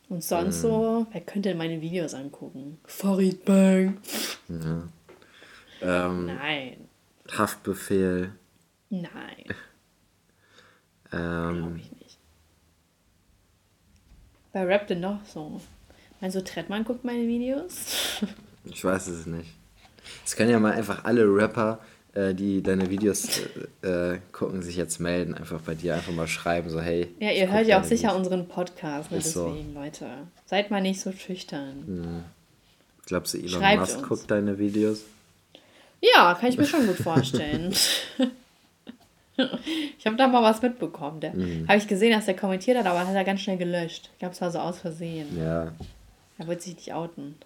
S1: Und sonst mhm. so, wer könnte denn meine Videos angucken? Farid Bang. Ja.
S2: Ähm, Nein. Haftbefehl.
S1: Nein.
S2: ähm, Glaube
S1: ich nicht. Wer rappt denn noch so? Meinst du, Trettmann guckt meine Videos?
S2: ich weiß es nicht. Es können ja mal einfach alle Rapper äh, die deine Videos äh, äh, gucken, sich jetzt melden, einfach bei dir einfach mal schreiben, so hey.
S1: Ja, ihr hört ja auch sicher Videos. unseren Podcast, ne? deswegen, so. Leute. Seid mal nicht so schüchtern.
S2: Hm. Glaubst du, Elon Schreibt Musk uns. guckt deine Videos?
S1: Ja, kann ich mir schon gut vorstellen. ich habe da mal was mitbekommen. mhm. Habe ich gesehen, dass der kommentiert hat, aber hat er ganz schnell gelöscht. Ich glaube, es war so aus Versehen. Ja. Er wollte sich nicht outen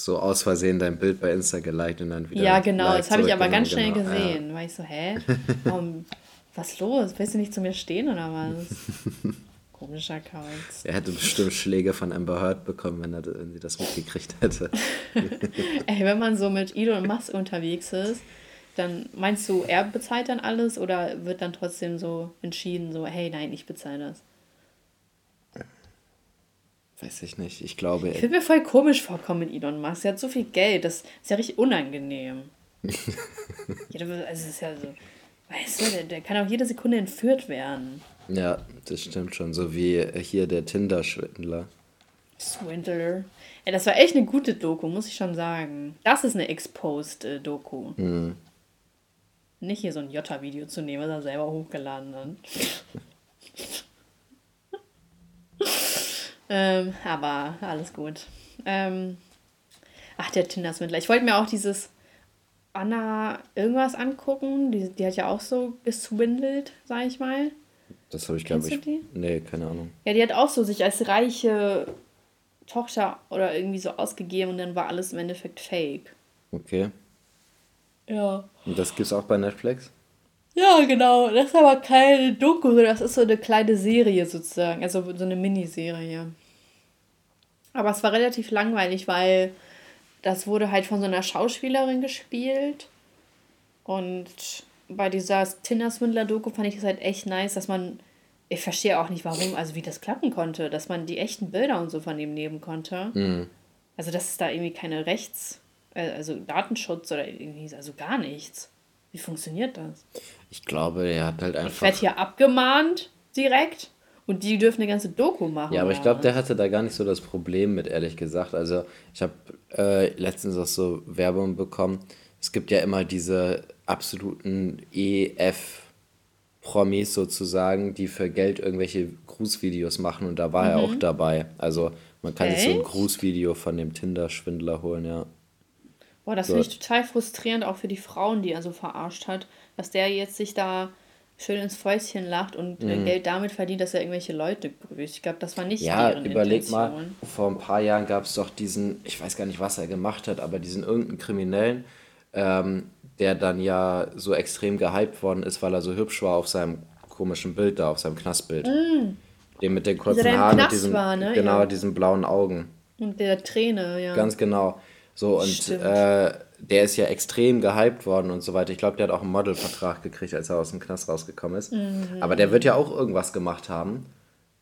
S2: so aus Versehen dein Bild bei Insta geliked und dann wieder.
S1: Ja, genau, das habe ich aber ganz schnell genau. gesehen. Ja. War ich so, hä? Warum, was los? Willst du nicht zu mir stehen oder was? Komischer Kauz.
S2: Er hätte bestimmt Schläge von Amber Heard bekommen, wenn, er, wenn sie das mitgekriegt hätte.
S1: Ey, wenn man so mit Elon Musk unterwegs ist, dann meinst du, er bezahlt dann alles oder wird dann trotzdem so entschieden, so, hey, nein, ich bezahle das?
S2: Weiß ich nicht. Ich glaube.
S1: Ich würde mir voll komisch vorkommen mit Elon Musk. Er hat so viel Geld. Das ist ja richtig unangenehm. ja, also ist ja so. Weißt du, der, der kann auch jede Sekunde entführt werden.
S2: Ja, das stimmt schon. So wie hier der Tinder-Schwindler.
S1: Swindler. Ey, das war echt eine gute Doku, muss ich schon sagen. Das ist eine Exposed-Doku. Mhm. Nicht hier so ein Jota-Video zu nehmen, was er selber hochgeladen hat. Ähm, aber alles gut. Ähm, ach, der Tinder-Swindler. Ich wollte mir auch dieses Anna irgendwas angucken. Die, die hat ja auch so geswindelt, sag ich mal.
S2: Das habe ich, glaube ich. Die? Nee, keine Ahnung.
S1: Ja, die hat auch so sich als reiche Tochter oder irgendwie so ausgegeben und dann war alles im Endeffekt fake.
S2: Okay.
S1: Ja.
S2: Und das gibt's auch bei Netflix?
S1: Ja, genau. Das ist aber keine Doku, das ist so eine kleine Serie sozusagen. Also so eine Miniserie. Aber es war relativ langweilig, weil das wurde halt von so einer Schauspielerin gespielt. Und bei dieser Tinder-Swindler-Doku fand ich es halt echt nice, dass man. Ich verstehe auch nicht, warum, also wie das klappen konnte, dass man die echten Bilder und so von ihm nehmen konnte. Mhm. Also, dass es da irgendwie keine Rechts-, also Datenschutz oder irgendwie, also gar nichts. Wie funktioniert das?
S2: Ich glaube, er hat halt einfach.
S1: Ich werde hier abgemahnt direkt und die dürfen eine ganze Doku machen.
S2: Ja, aber ich glaube, der hatte da gar nicht so das Problem mit, ehrlich gesagt. Also, ich habe äh, letztens auch so Werbung bekommen. Es gibt ja immer diese absoluten EF-Promis sozusagen, die für Geld irgendwelche Grußvideos machen und da war mhm. er auch dabei. Also, Man kann sich so ein Grußvideo von dem Tinder-Schwindler holen, ja.
S1: Boah, das finde ich total frustrierend, auch für die Frauen, die er so verarscht hat, dass der jetzt sich da schön ins Fäustchen lacht und äh,
S2: Mhm.
S1: Geld damit verdient, dass er irgendwelche Leute grüßt. Ich glaube, das war nicht
S2: Ja,
S1: deren
S2: überleg
S1: Intention.
S2: mal, vor ein paar Jahren gab es doch diesen, ich weiß gar nicht, was er gemacht hat, aber diesen irgendeinen Kriminellen, ähm, der dann ja so extrem gehypt worden ist, weil er so hübsch war auf seinem komischen Bild da, auf seinem Knastbild. Den mit den kurzen Haaren und diesen,
S1: war, ne?
S2: genau,
S1: Ja.
S2: diesen blauen Augen.
S1: Und der Träne, ja.
S2: Ganz genau. So, und äh, der ist ja extrem gehypt worden und so weiter. Ich glaube, der hat auch einen Modelvertrag gekriegt, als er aus dem Knast rausgekommen ist.
S1: Mhm.
S2: Aber der wird ja auch irgendwas gemacht haben,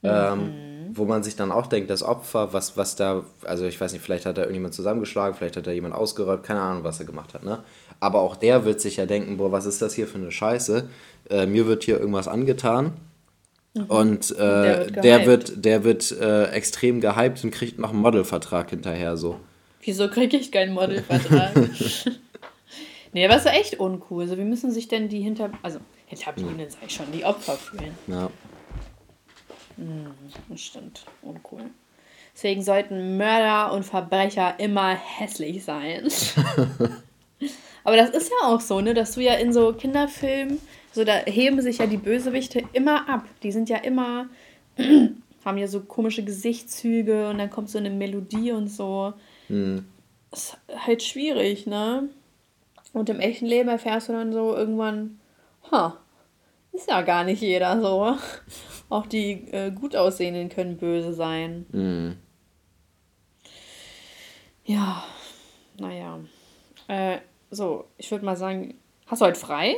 S2: ähm, wo man sich dann auch denkt, das Opfer, was, was da, also ich weiß nicht, vielleicht hat er irgendjemand zusammengeschlagen, vielleicht hat er jemand ausgeräumt, keine Ahnung, was er gemacht hat, ne? Aber auch der wird sich ja denken, boah, was ist das hier für eine Scheiße? Äh, mir wird hier irgendwas angetan. Und äh,
S1: der wird
S2: der wird, der wird äh, extrem gehypt und kriegt noch einen Modelvertrag hinterher so.
S1: Wieso kriege ich keinen Modelvertrag? nee, aber ist doch echt uncool. Also, wie müssen sich denn die hinter... Also, Hinterbliebenen sei schon, die Opfer fühlen.
S2: Ja.
S1: Das stimmt. Uncool. Deswegen sollten Mörder und Verbrecher immer hässlich sein. Aber das ist ja auch so, ne, dass du ja in so Kinderfilmen, so da heben sich ja die Bösewichte immer ab. Die sind ja immer, haben ja so komische Gesichtszüge und dann kommt so eine Melodie und so. Ist halt schwierig, ne? Und im echten Leben erfährst du dann so irgendwann, ha, ist ja gar nicht jeder so. Auch die äh, gut aussehenden können böse sein.
S2: Mhm.
S1: Ja, naja. Äh, so, ich würde mal sagen, hast du heute frei?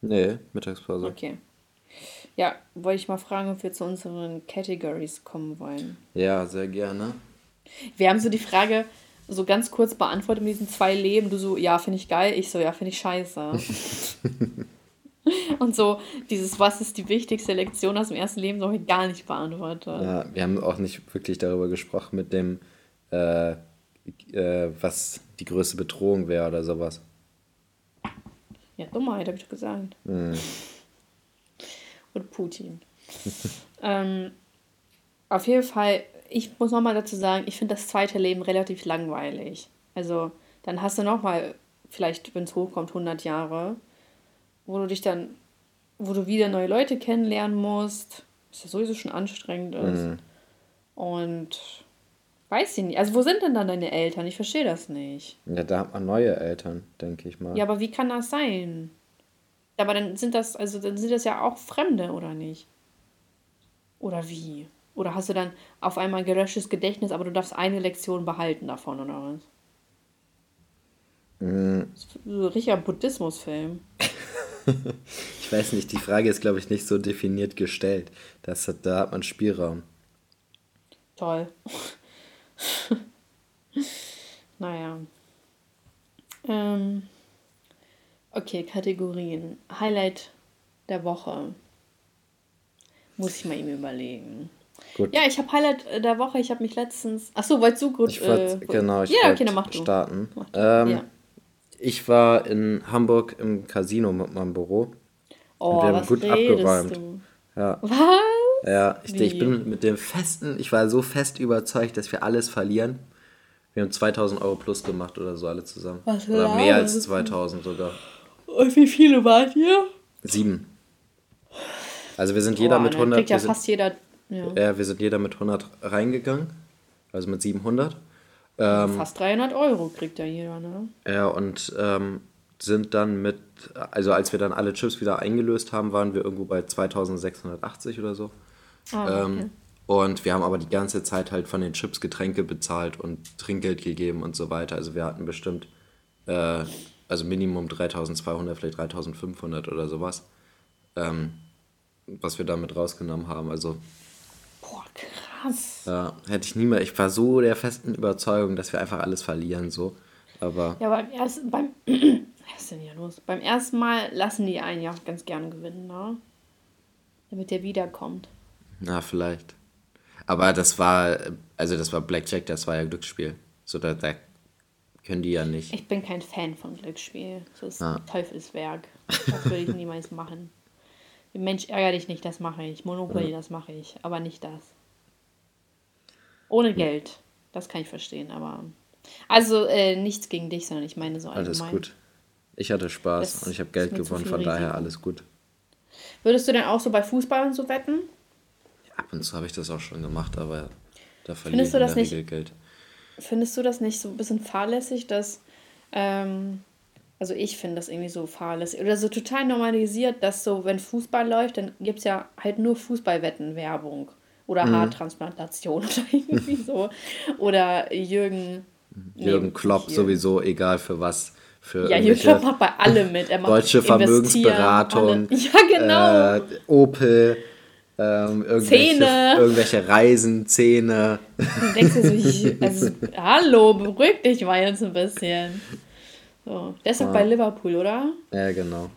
S2: Nee, Mittagspause.
S1: Okay. Ja, wollte ich mal fragen, ob wir zu unseren Categories kommen wollen.
S2: Ja, sehr gerne.
S1: Wir haben so die Frage so ganz kurz beantwortet mit diesen zwei Leben. Du so, ja, finde ich geil. Ich so, ja, finde ich scheiße. Und so, dieses, was ist die wichtigste Lektion aus dem ersten Leben, so habe ich gar nicht beantwortet.
S2: Ja, wir haben auch nicht wirklich darüber gesprochen mit dem, äh, äh, was die größte Bedrohung wäre oder sowas.
S1: Ja, Dummheit, habe ich doch gesagt.
S2: Mhm.
S1: Und Putin. ähm, auf jeden Fall, ich muss nochmal dazu sagen, ich finde das zweite Leben relativ langweilig. Also, dann hast du nochmal, vielleicht, wenn es hochkommt, 100 Jahre, wo du dich dann, wo du wieder neue Leute kennenlernen musst, was ja sowieso schon anstrengend ist.
S2: Mhm.
S1: Und weiß ich nicht. Also, wo sind denn dann deine Eltern? Ich verstehe das nicht.
S2: Ja, da hat man neue Eltern, denke ich mal.
S1: Ja, aber wie kann das sein? Aber dann sind das, also dann sind das ja auch Fremde, oder nicht? Oder wie? Oder hast du dann auf einmal ein gelöschtes Gedächtnis, aber du darfst eine Lektion behalten davon, oder was? Ist so richtiger Buddhismusfilm.
S2: Ich weiß nicht, die Frage ist, glaube ich, nicht so definiert gestellt. Das hat, da hat man Spielraum.
S1: Toll. naja. Ähm, okay, Kategorien. Highlight der Woche. Muss ich mal eben überlegen.
S2: Gut.
S1: Ja, ich habe Highlight äh, der Woche. Ich habe mich letztens. Ach so, wolltest du gut?
S2: Ich
S1: äh,
S2: genau, ich
S1: ja,
S2: wollte
S1: okay, dann mach du.
S2: starten.
S1: Mach du.
S2: Ähm,
S1: ja.
S2: Ich war in Hamburg im Casino mit meinem Büro.
S1: Oh,
S2: wir haben
S1: was
S2: gut abgeräumt.
S1: du?
S2: Ja,
S1: Was?
S2: ja ich, ich bin mit dem festen, ich war so fest überzeugt, dass wir alles verlieren. Wir haben 2000 Euro plus gemacht oder so, alle zusammen.
S1: Was
S2: oder mehr als
S1: laberst du?
S2: 2000 sogar.
S1: Und wie viele wart ihr?
S2: Sieben. Also wir sind jeder
S1: Boah,
S2: mit
S1: dann
S2: 100.
S1: Kriegt ja fast jeder. Ja,
S2: ja, wir sind jeder mit 100 reingegangen. Also mit 700. Ähm,
S1: fast 300 Euro kriegt ja jeder, ne?
S2: Ja, und ähm, sind dann mit, also als wir dann alle Chips wieder eingelöst haben, waren wir irgendwo bei 2680 oder so.
S1: Ah, okay.
S2: Ähm, und wir haben aber die ganze Zeit halt von den Chips Getränke bezahlt und Trinkgeld gegeben und so weiter. Also wir hatten bestimmt, äh, also Minimum 3200, vielleicht 3500 oder sowas, ähm, was wir damit rausgenommen haben. Also
S1: Boah, krass.
S2: ja, hätte ich nie mehr, ich war so der festen Überzeugung, dass wir einfach alles verlieren, so. Aber
S1: Ja, beim ersten, beim, was ist denn hier los? Beim ersten Mal lassen die einen ja auch ganz gern gewinnen, ne? Damit der wiederkommt.
S2: Na, vielleicht. Aber das war, also das war Blackjack, das war ja Glücksspiel. So, da, da können die ja nicht.
S1: Ich bin kein Fan von Glücksspiel. Das ist
S2: Ah.
S1: Teufelswerk. Das würde ich niemals machen. Mensch, ärger dich nicht, das mache ich. Monopoly, das mache ich. Aber nicht das. Ohne Geld. Das kann ich verstehen, aber. Also äh, nichts gegen dich, sondern ich meine so allgemein.
S2: Alles gut. Ich hatte Spaß
S1: Das
S2: und ich habe Geld gewonnen, von daher
S1: Risiko.
S2: alles gut.
S1: Würdest du denn auch so bei Fußball und so wetten?
S2: Ab und zu habe ich das auch schon gemacht, aber da verliere ich in der
S1: nicht-
S2: Regel Geld.
S1: Findest du das nicht so ein bisschen fahrlässig, dass, ähm, also ich finde das irgendwie so fahrlässig oder so total normalisiert, dass so, wenn Fußball läuft, dann gibt es ja halt nur Fußballwetten-Werbung oder
S2: Mhm.
S1: Haartransplantation oder irgendwie so. Oder Jürgen.
S2: Jürgen Klopp
S1: Jürgen.
S2: sowieso, egal für was. Für
S1: Ja, Jürgen Klopp macht bei allem mit. Er macht
S2: deutsche Vermögensberatung.
S1: alle- Ja, genau.
S2: Äh, Opel, ähm, irgendwelche,
S1: Zähne.
S2: irgendwelche Reisen, Zähne.
S1: Dann denkst du so, also, hallo, beruhig dich mal jetzt ein bisschen. So, der ist doch bei Liverpool, oder?
S2: Ja, genau.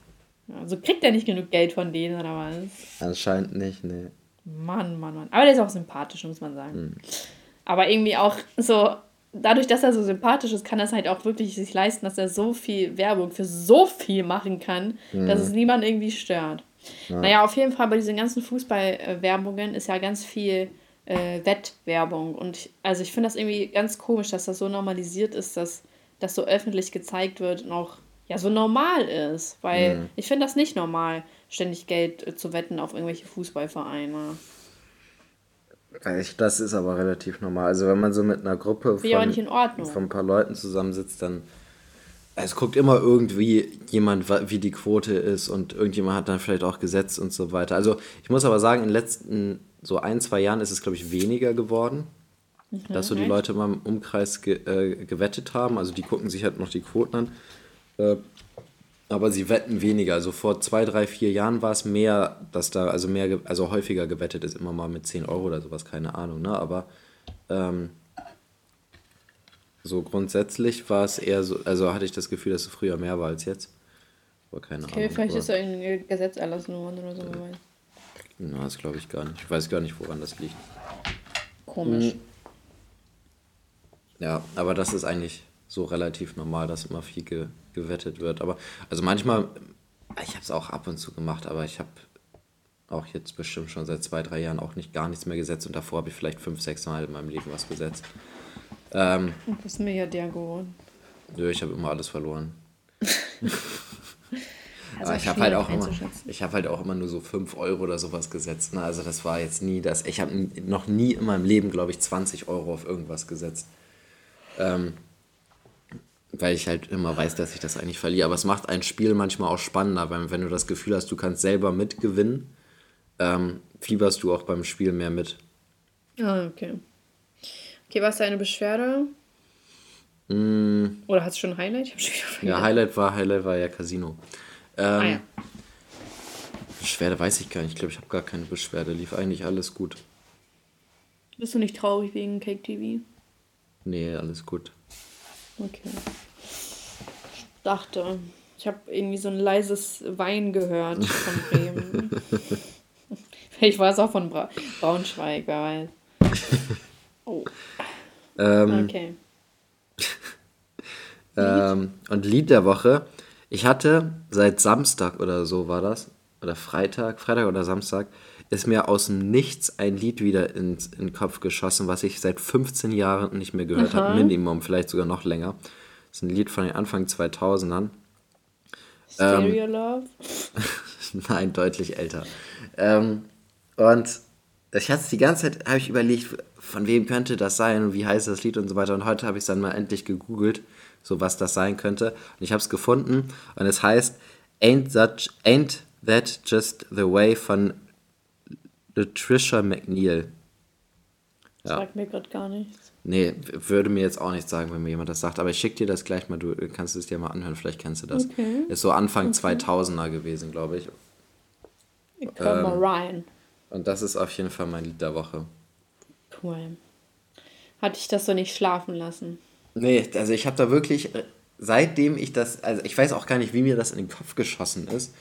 S1: Also kriegt er nicht genug Geld von denen oder was?
S2: Anscheinend nicht, nee.
S1: Mann, Mann, Mann. Aber der ist auch sympathisch, muss man sagen. Aber irgendwie auch so, dadurch, dass er so sympathisch ist, kann er es halt auch wirklich sich leisten, dass er so viel Werbung für so viel machen kann, dass es niemand irgendwie stört. Naja, auf jeden Fall bei diesen ganzen Fußballwerbungen ist ja ganz viel äh, Wettwerbung. Und ich, also ich finde das irgendwie ganz komisch, dass das so normalisiert ist, dass das so öffentlich gezeigt wird und auch ja so normal ist. Weil ich finde das nicht normal, ständig Geld äh, zu wetten auf irgendwelche Fußballvereine.
S2: Ich, das ist aber relativ normal. Also wenn man so mit einer Gruppe
S1: Ordnung.
S2: von ein paar Leuten zusammensitzt, dann es guckt immer irgendwie jemand, wie die Quote ist und irgendjemand hat dann vielleicht auch gesetzt und so weiter. Also ich muss aber sagen, in den letzten so ein, zwei Jahren ist es, glaube ich, weniger geworden, dass so die? Leute immer im Umkreis ge äh, gewettet haben. Also die gucken sich halt noch die Quoten an. Äh, aber sie wetten weniger. Also vor zwei, drei, vier Jahren war es mehr, dass da, also mehr, also häufiger gewettet ist, immer mal mit 10 Euro oder sowas, keine Ahnung, ne? Aber ähm, so grundsätzlich war es eher so, also hatte ich das Gefühl, dass es früher mehr war als jetzt. Aber keine
S1: Okay,
S2: Ahnung.
S1: vielleicht ist da ein Gesetz erlassen worden oder so. weiß.
S2: na, das glaube ich gar nicht. Ich weiß gar nicht, woran das liegt.
S1: Komisch.
S2: Ja, aber das ist eigentlich so relativ normal, dass immer viel ge gewettet wird. Aber also manchmal, ich habe es auch ab und zu gemacht, aber ich habe auch jetzt bestimmt schon seit zwei, drei Jahren auch nicht gar nichts mehr gesetzt und davor habe ich vielleicht fünf, sechs Mal in meinem Leben was gesetzt. Ähm,
S1: Du bist Milliardär geworden.
S2: nö, ich habe immer alles verloren.
S1: Also
S2: Aber ich habe halt auch immer,
S1: einzuschätzen.
S2: ich habe halt auch immer nur so 5 Euro oder sowas gesetzt. Ne? Also das war jetzt nie das. Ich habe noch nie in meinem Leben, glaube ich, 20 Euro auf irgendwas gesetzt. Ähm, weil ich halt immer weiß, dass ich das eigentlich verliere. Aber es macht ein Spiel manchmal auch spannender, weil wenn du das Gefühl hast, du kannst selber mitgewinnen, ähm, fieberst du auch beim Spiel mehr mit.
S1: Ah, okay. Okay, was ist deine Beschwerde? Oder hast du schon ein Highlight? Ich hab schon wieder
S2: Ja. Highlight war, Highlight war ja Casino. Ähm,
S1: ah, ja.
S2: Beschwerde weiß ich gar nicht. Ich glaube, ich habe gar keine Beschwerde. Lief eigentlich alles gut.
S1: Bist du nicht traurig wegen Cake TV?
S2: Nee, alles gut.
S1: Okay. Ich dachte, ich habe irgendwie so ein leises Wein gehört von Bremen. Vielleicht war es auch von Bra Braunschweig, weiß. Oh,
S2: Ähm,
S1: okay.
S2: Ähm, und Lied der Woche. Ich hatte seit Samstag oder so war das, oder Freitag, Freitag oder Samstag, ist mir aus dem Nichts ein Lied wieder ins, in den Kopf geschossen, was ich seit 15 Jahren nicht mehr gehört habe. Minimum, vielleicht sogar noch länger. Das ist ein Lied von den Anfang 2000ern.
S1: Stereo Love?
S2: Nein, deutlich älter. Ähm, und ich hatte die ganze Zeit, habe ich überlegt, von wem könnte das sein und wie heißt das Lied und so weiter. Und heute habe ich es dann mal endlich gegoogelt, so was das sein könnte. Und ich habe es gefunden und es heißt Ain't That, Ain't That Just the Way von Latricia McNeil. Ja.
S1: Sagt mir gerade gar nichts.
S2: Nee, würde mir jetzt auch nicht sagen, wenn mir jemand das sagt. Aber ich schicke dir das gleich mal, du kannst es dir mal anhören, vielleicht kennst du das.
S1: Okay.
S2: Ist so Anfang 2000er gewesen, glaube ich.
S1: Ich komm mal rein.
S2: Und das ist auf jeden Fall mein Lied der Woche.
S1: Cool. Hatte ich das so nicht schlafen lassen?
S2: Nee, also ich habe da wirklich, äh, seitdem ich das, also ich weiß auch gar nicht, wie mir das in den Kopf geschossen ist.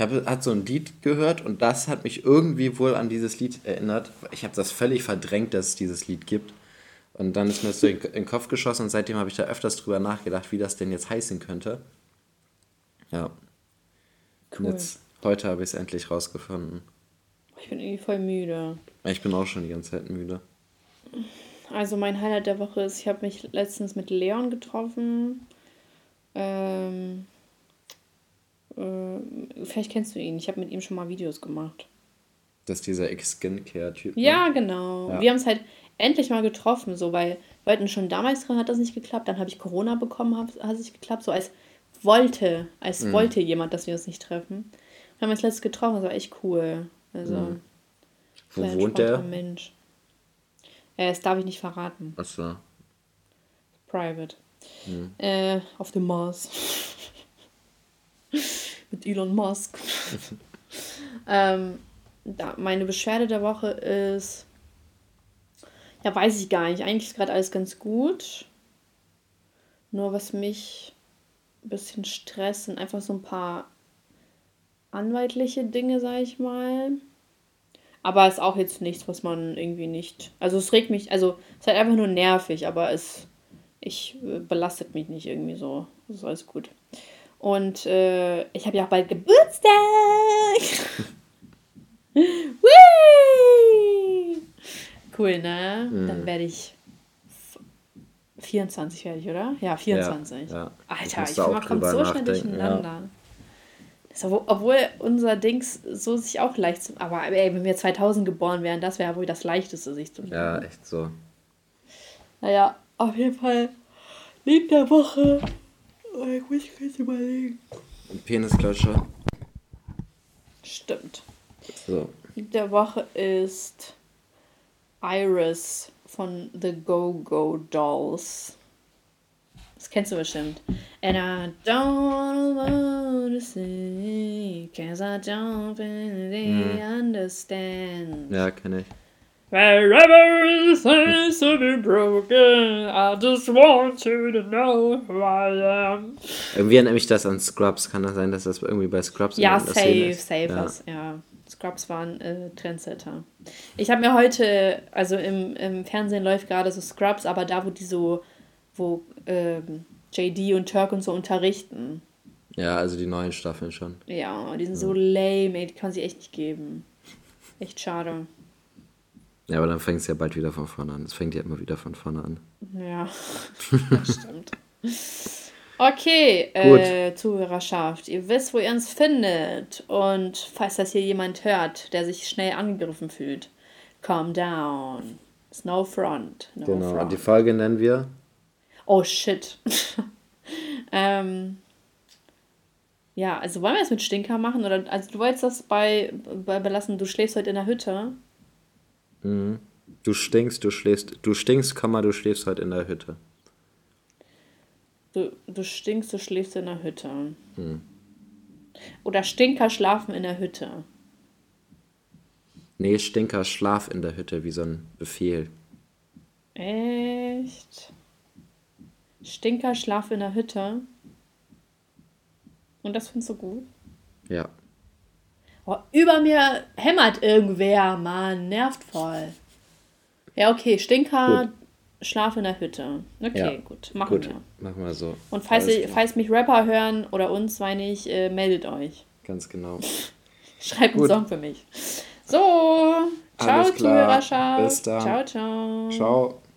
S2: Ich habe hat so ein Lied gehört und das hat mich irgendwie wohl an dieses Lied erinnert. Ich habe das völlig verdrängt, dass es dieses Lied gibt. Und dann ist mir das so in in den Kopf geschossen und seitdem habe ich da öfters drüber nachgedacht, wie das denn jetzt heißen könnte. Ja. Und
S1: Cool.
S2: jetzt, heute habe ich es endlich rausgefunden.
S1: Ich bin irgendwie voll müde.
S2: Ich bin auch schon die ganze Zeit müde.
S1: Also mein Highlight der Woche ist, ich habe mich letztens mit Leon getroffen. Ähm, äh, vielleicht kennst du ihn. Ich habe mit ihm schon mal Videos gemacht.
S2: Das ist dieser Ex-Skincare-Typ. ne?
S1: Ja, genau.
S2: Ja.
S1: Wir haben es halt endlich mal getroffen, so, weil wir wollten schon damals dran, hat das nicht geklappt. Dann habe ich Corona bekommen, hat hat es nicht geklappt. So als wollte, als
S2: Mhm.
S1: wollte jemand, dass wir uns nicht treffen. Wir haben uns letztes getroffen, das war echt cool. Also,
S2: Mhm. Wo wohnt der?
S1: Mensch. Äh, das darf ich nicht verraten.
S2: Achso.
S1: Private.
S2: Mhm.
S1: Äh, auf dem Mars. Mit Elon Musk. ähm, da, meine Beschwerde der Woche ist. Ja, weiß ich gar nicht. Eigentlich ist gerade alles ganz gut. Nur was mich ein bisschen stresst, sind einfach so ein paar anwaltliche Dinge, sag ich mal. Aber ist auch jetzt nichts, was man irgendwie nicht. Also es regt mich, also es ist halt einfach nur nervig, aber es ich äh, belastet mich nicht irgendwie so. Das ist alles gut. Und äh, ich habe ja auch bald Geburtstag. Cool, ne?
S2: Mhm.
S1: Dann werde ich f- 24 werde ich, oder? Ja, 24.
S2: Ja, ja.
S1: Alter, ich man kommt so schnell durcheinander. Das, obwohl, obwohl unser Dings so sich auch leicht zum. Aber ey, wenn wir 2000 geboren wären, das wäre wohl das Leichteste, sich zu
S2: Ja, echt so.
S1: naja, auf jeden Fall Lied der Woche. Oh, ich muss kurz überlegen.
S2: Ein Penisklatscher.
S1: Stimmt.
S2: So.
S1: Der Woche ist Iris von The Go-Go Dolls. Das kennst du bestimmt. And I don't want to see, cause I don't really understand.
S2: Ja, kenne ich.
S1: Wherever seems to be broken, I just want you to know who I am.
S2: Irgendwie erinnert mich das an Scrubs. Kann das sein, dass das irgendwie bei Scrubs in
S1: Ja, safe, safe.
S2: Ja.
S1: was, Ja. Scrubs waren äh, Trendsetter. Ich habe mir heute, also im, im Fernsehen läuft gerade so Scrubs, aber da, wo die so, wo ähm, JD und Turk und so unterrichten.
S2: ja, also die neuen Staffeln schon.
S1: Ja, die sind so lame, ey, die kann sie echt nicht geben. Echt schade.
S2: Ja, aber dann fängt es ja bald wieder von vorne an. Es fängt ja immer wieder von vorne an.
S1: Ja, das stimmt. Okay, äh, Zuhörerschaft, ihr wisst, wo ihr uns findet. Und falls das hier jemand hört, der sich schnell angegriffen fühlt, calm down. No front. No
S2: Genau.
S1: front.
S2: Die Folge nennen wir.
S1: Oh shit. ähm, ja, also wollen wir es mit Stinker machen? Oder also du wolltest das bei, bei belassen, du schläfst heute in der Hütte.
S2: Du stinkst, du schläfst. Du stinkst, Komma, du schläfst heute in der Hütte.
S1: Du, du stinkst, du schläfst in der Hütte.
S2: Hm.
S1: Oder Stinker schlafen in der Hütte.
S2: Nee, Stinker, schlaf in der Hütte, wie so ein Befehl.
S1: Echt? Stinker schlaf in der Hütte. Und das findest du gut?
S2: Ja.
S1: Oh, über mir hämmert irgendwer, Mann. Nervt voll. Ja, okay. Stinker,
S2: Gut.
S1: schlaf in der Hütte. Okay,
S2: Ja.
S1: gut. Machen
S2: Gut,
S1: wir.
S2: machen wir so.
S1: Und falls,
S2: klar.
S1: falls mich Rapper hören oder uns, zwei nicht, äh, meldet euch.
S2: Ganz genau.
S1: Schreibt einen
S2: Gut.
S1: Song für mich. So. Ciao. Zuhörerschaft.
S2: Bis dann.
S1: Ciao, ciao.
S2: Ciao.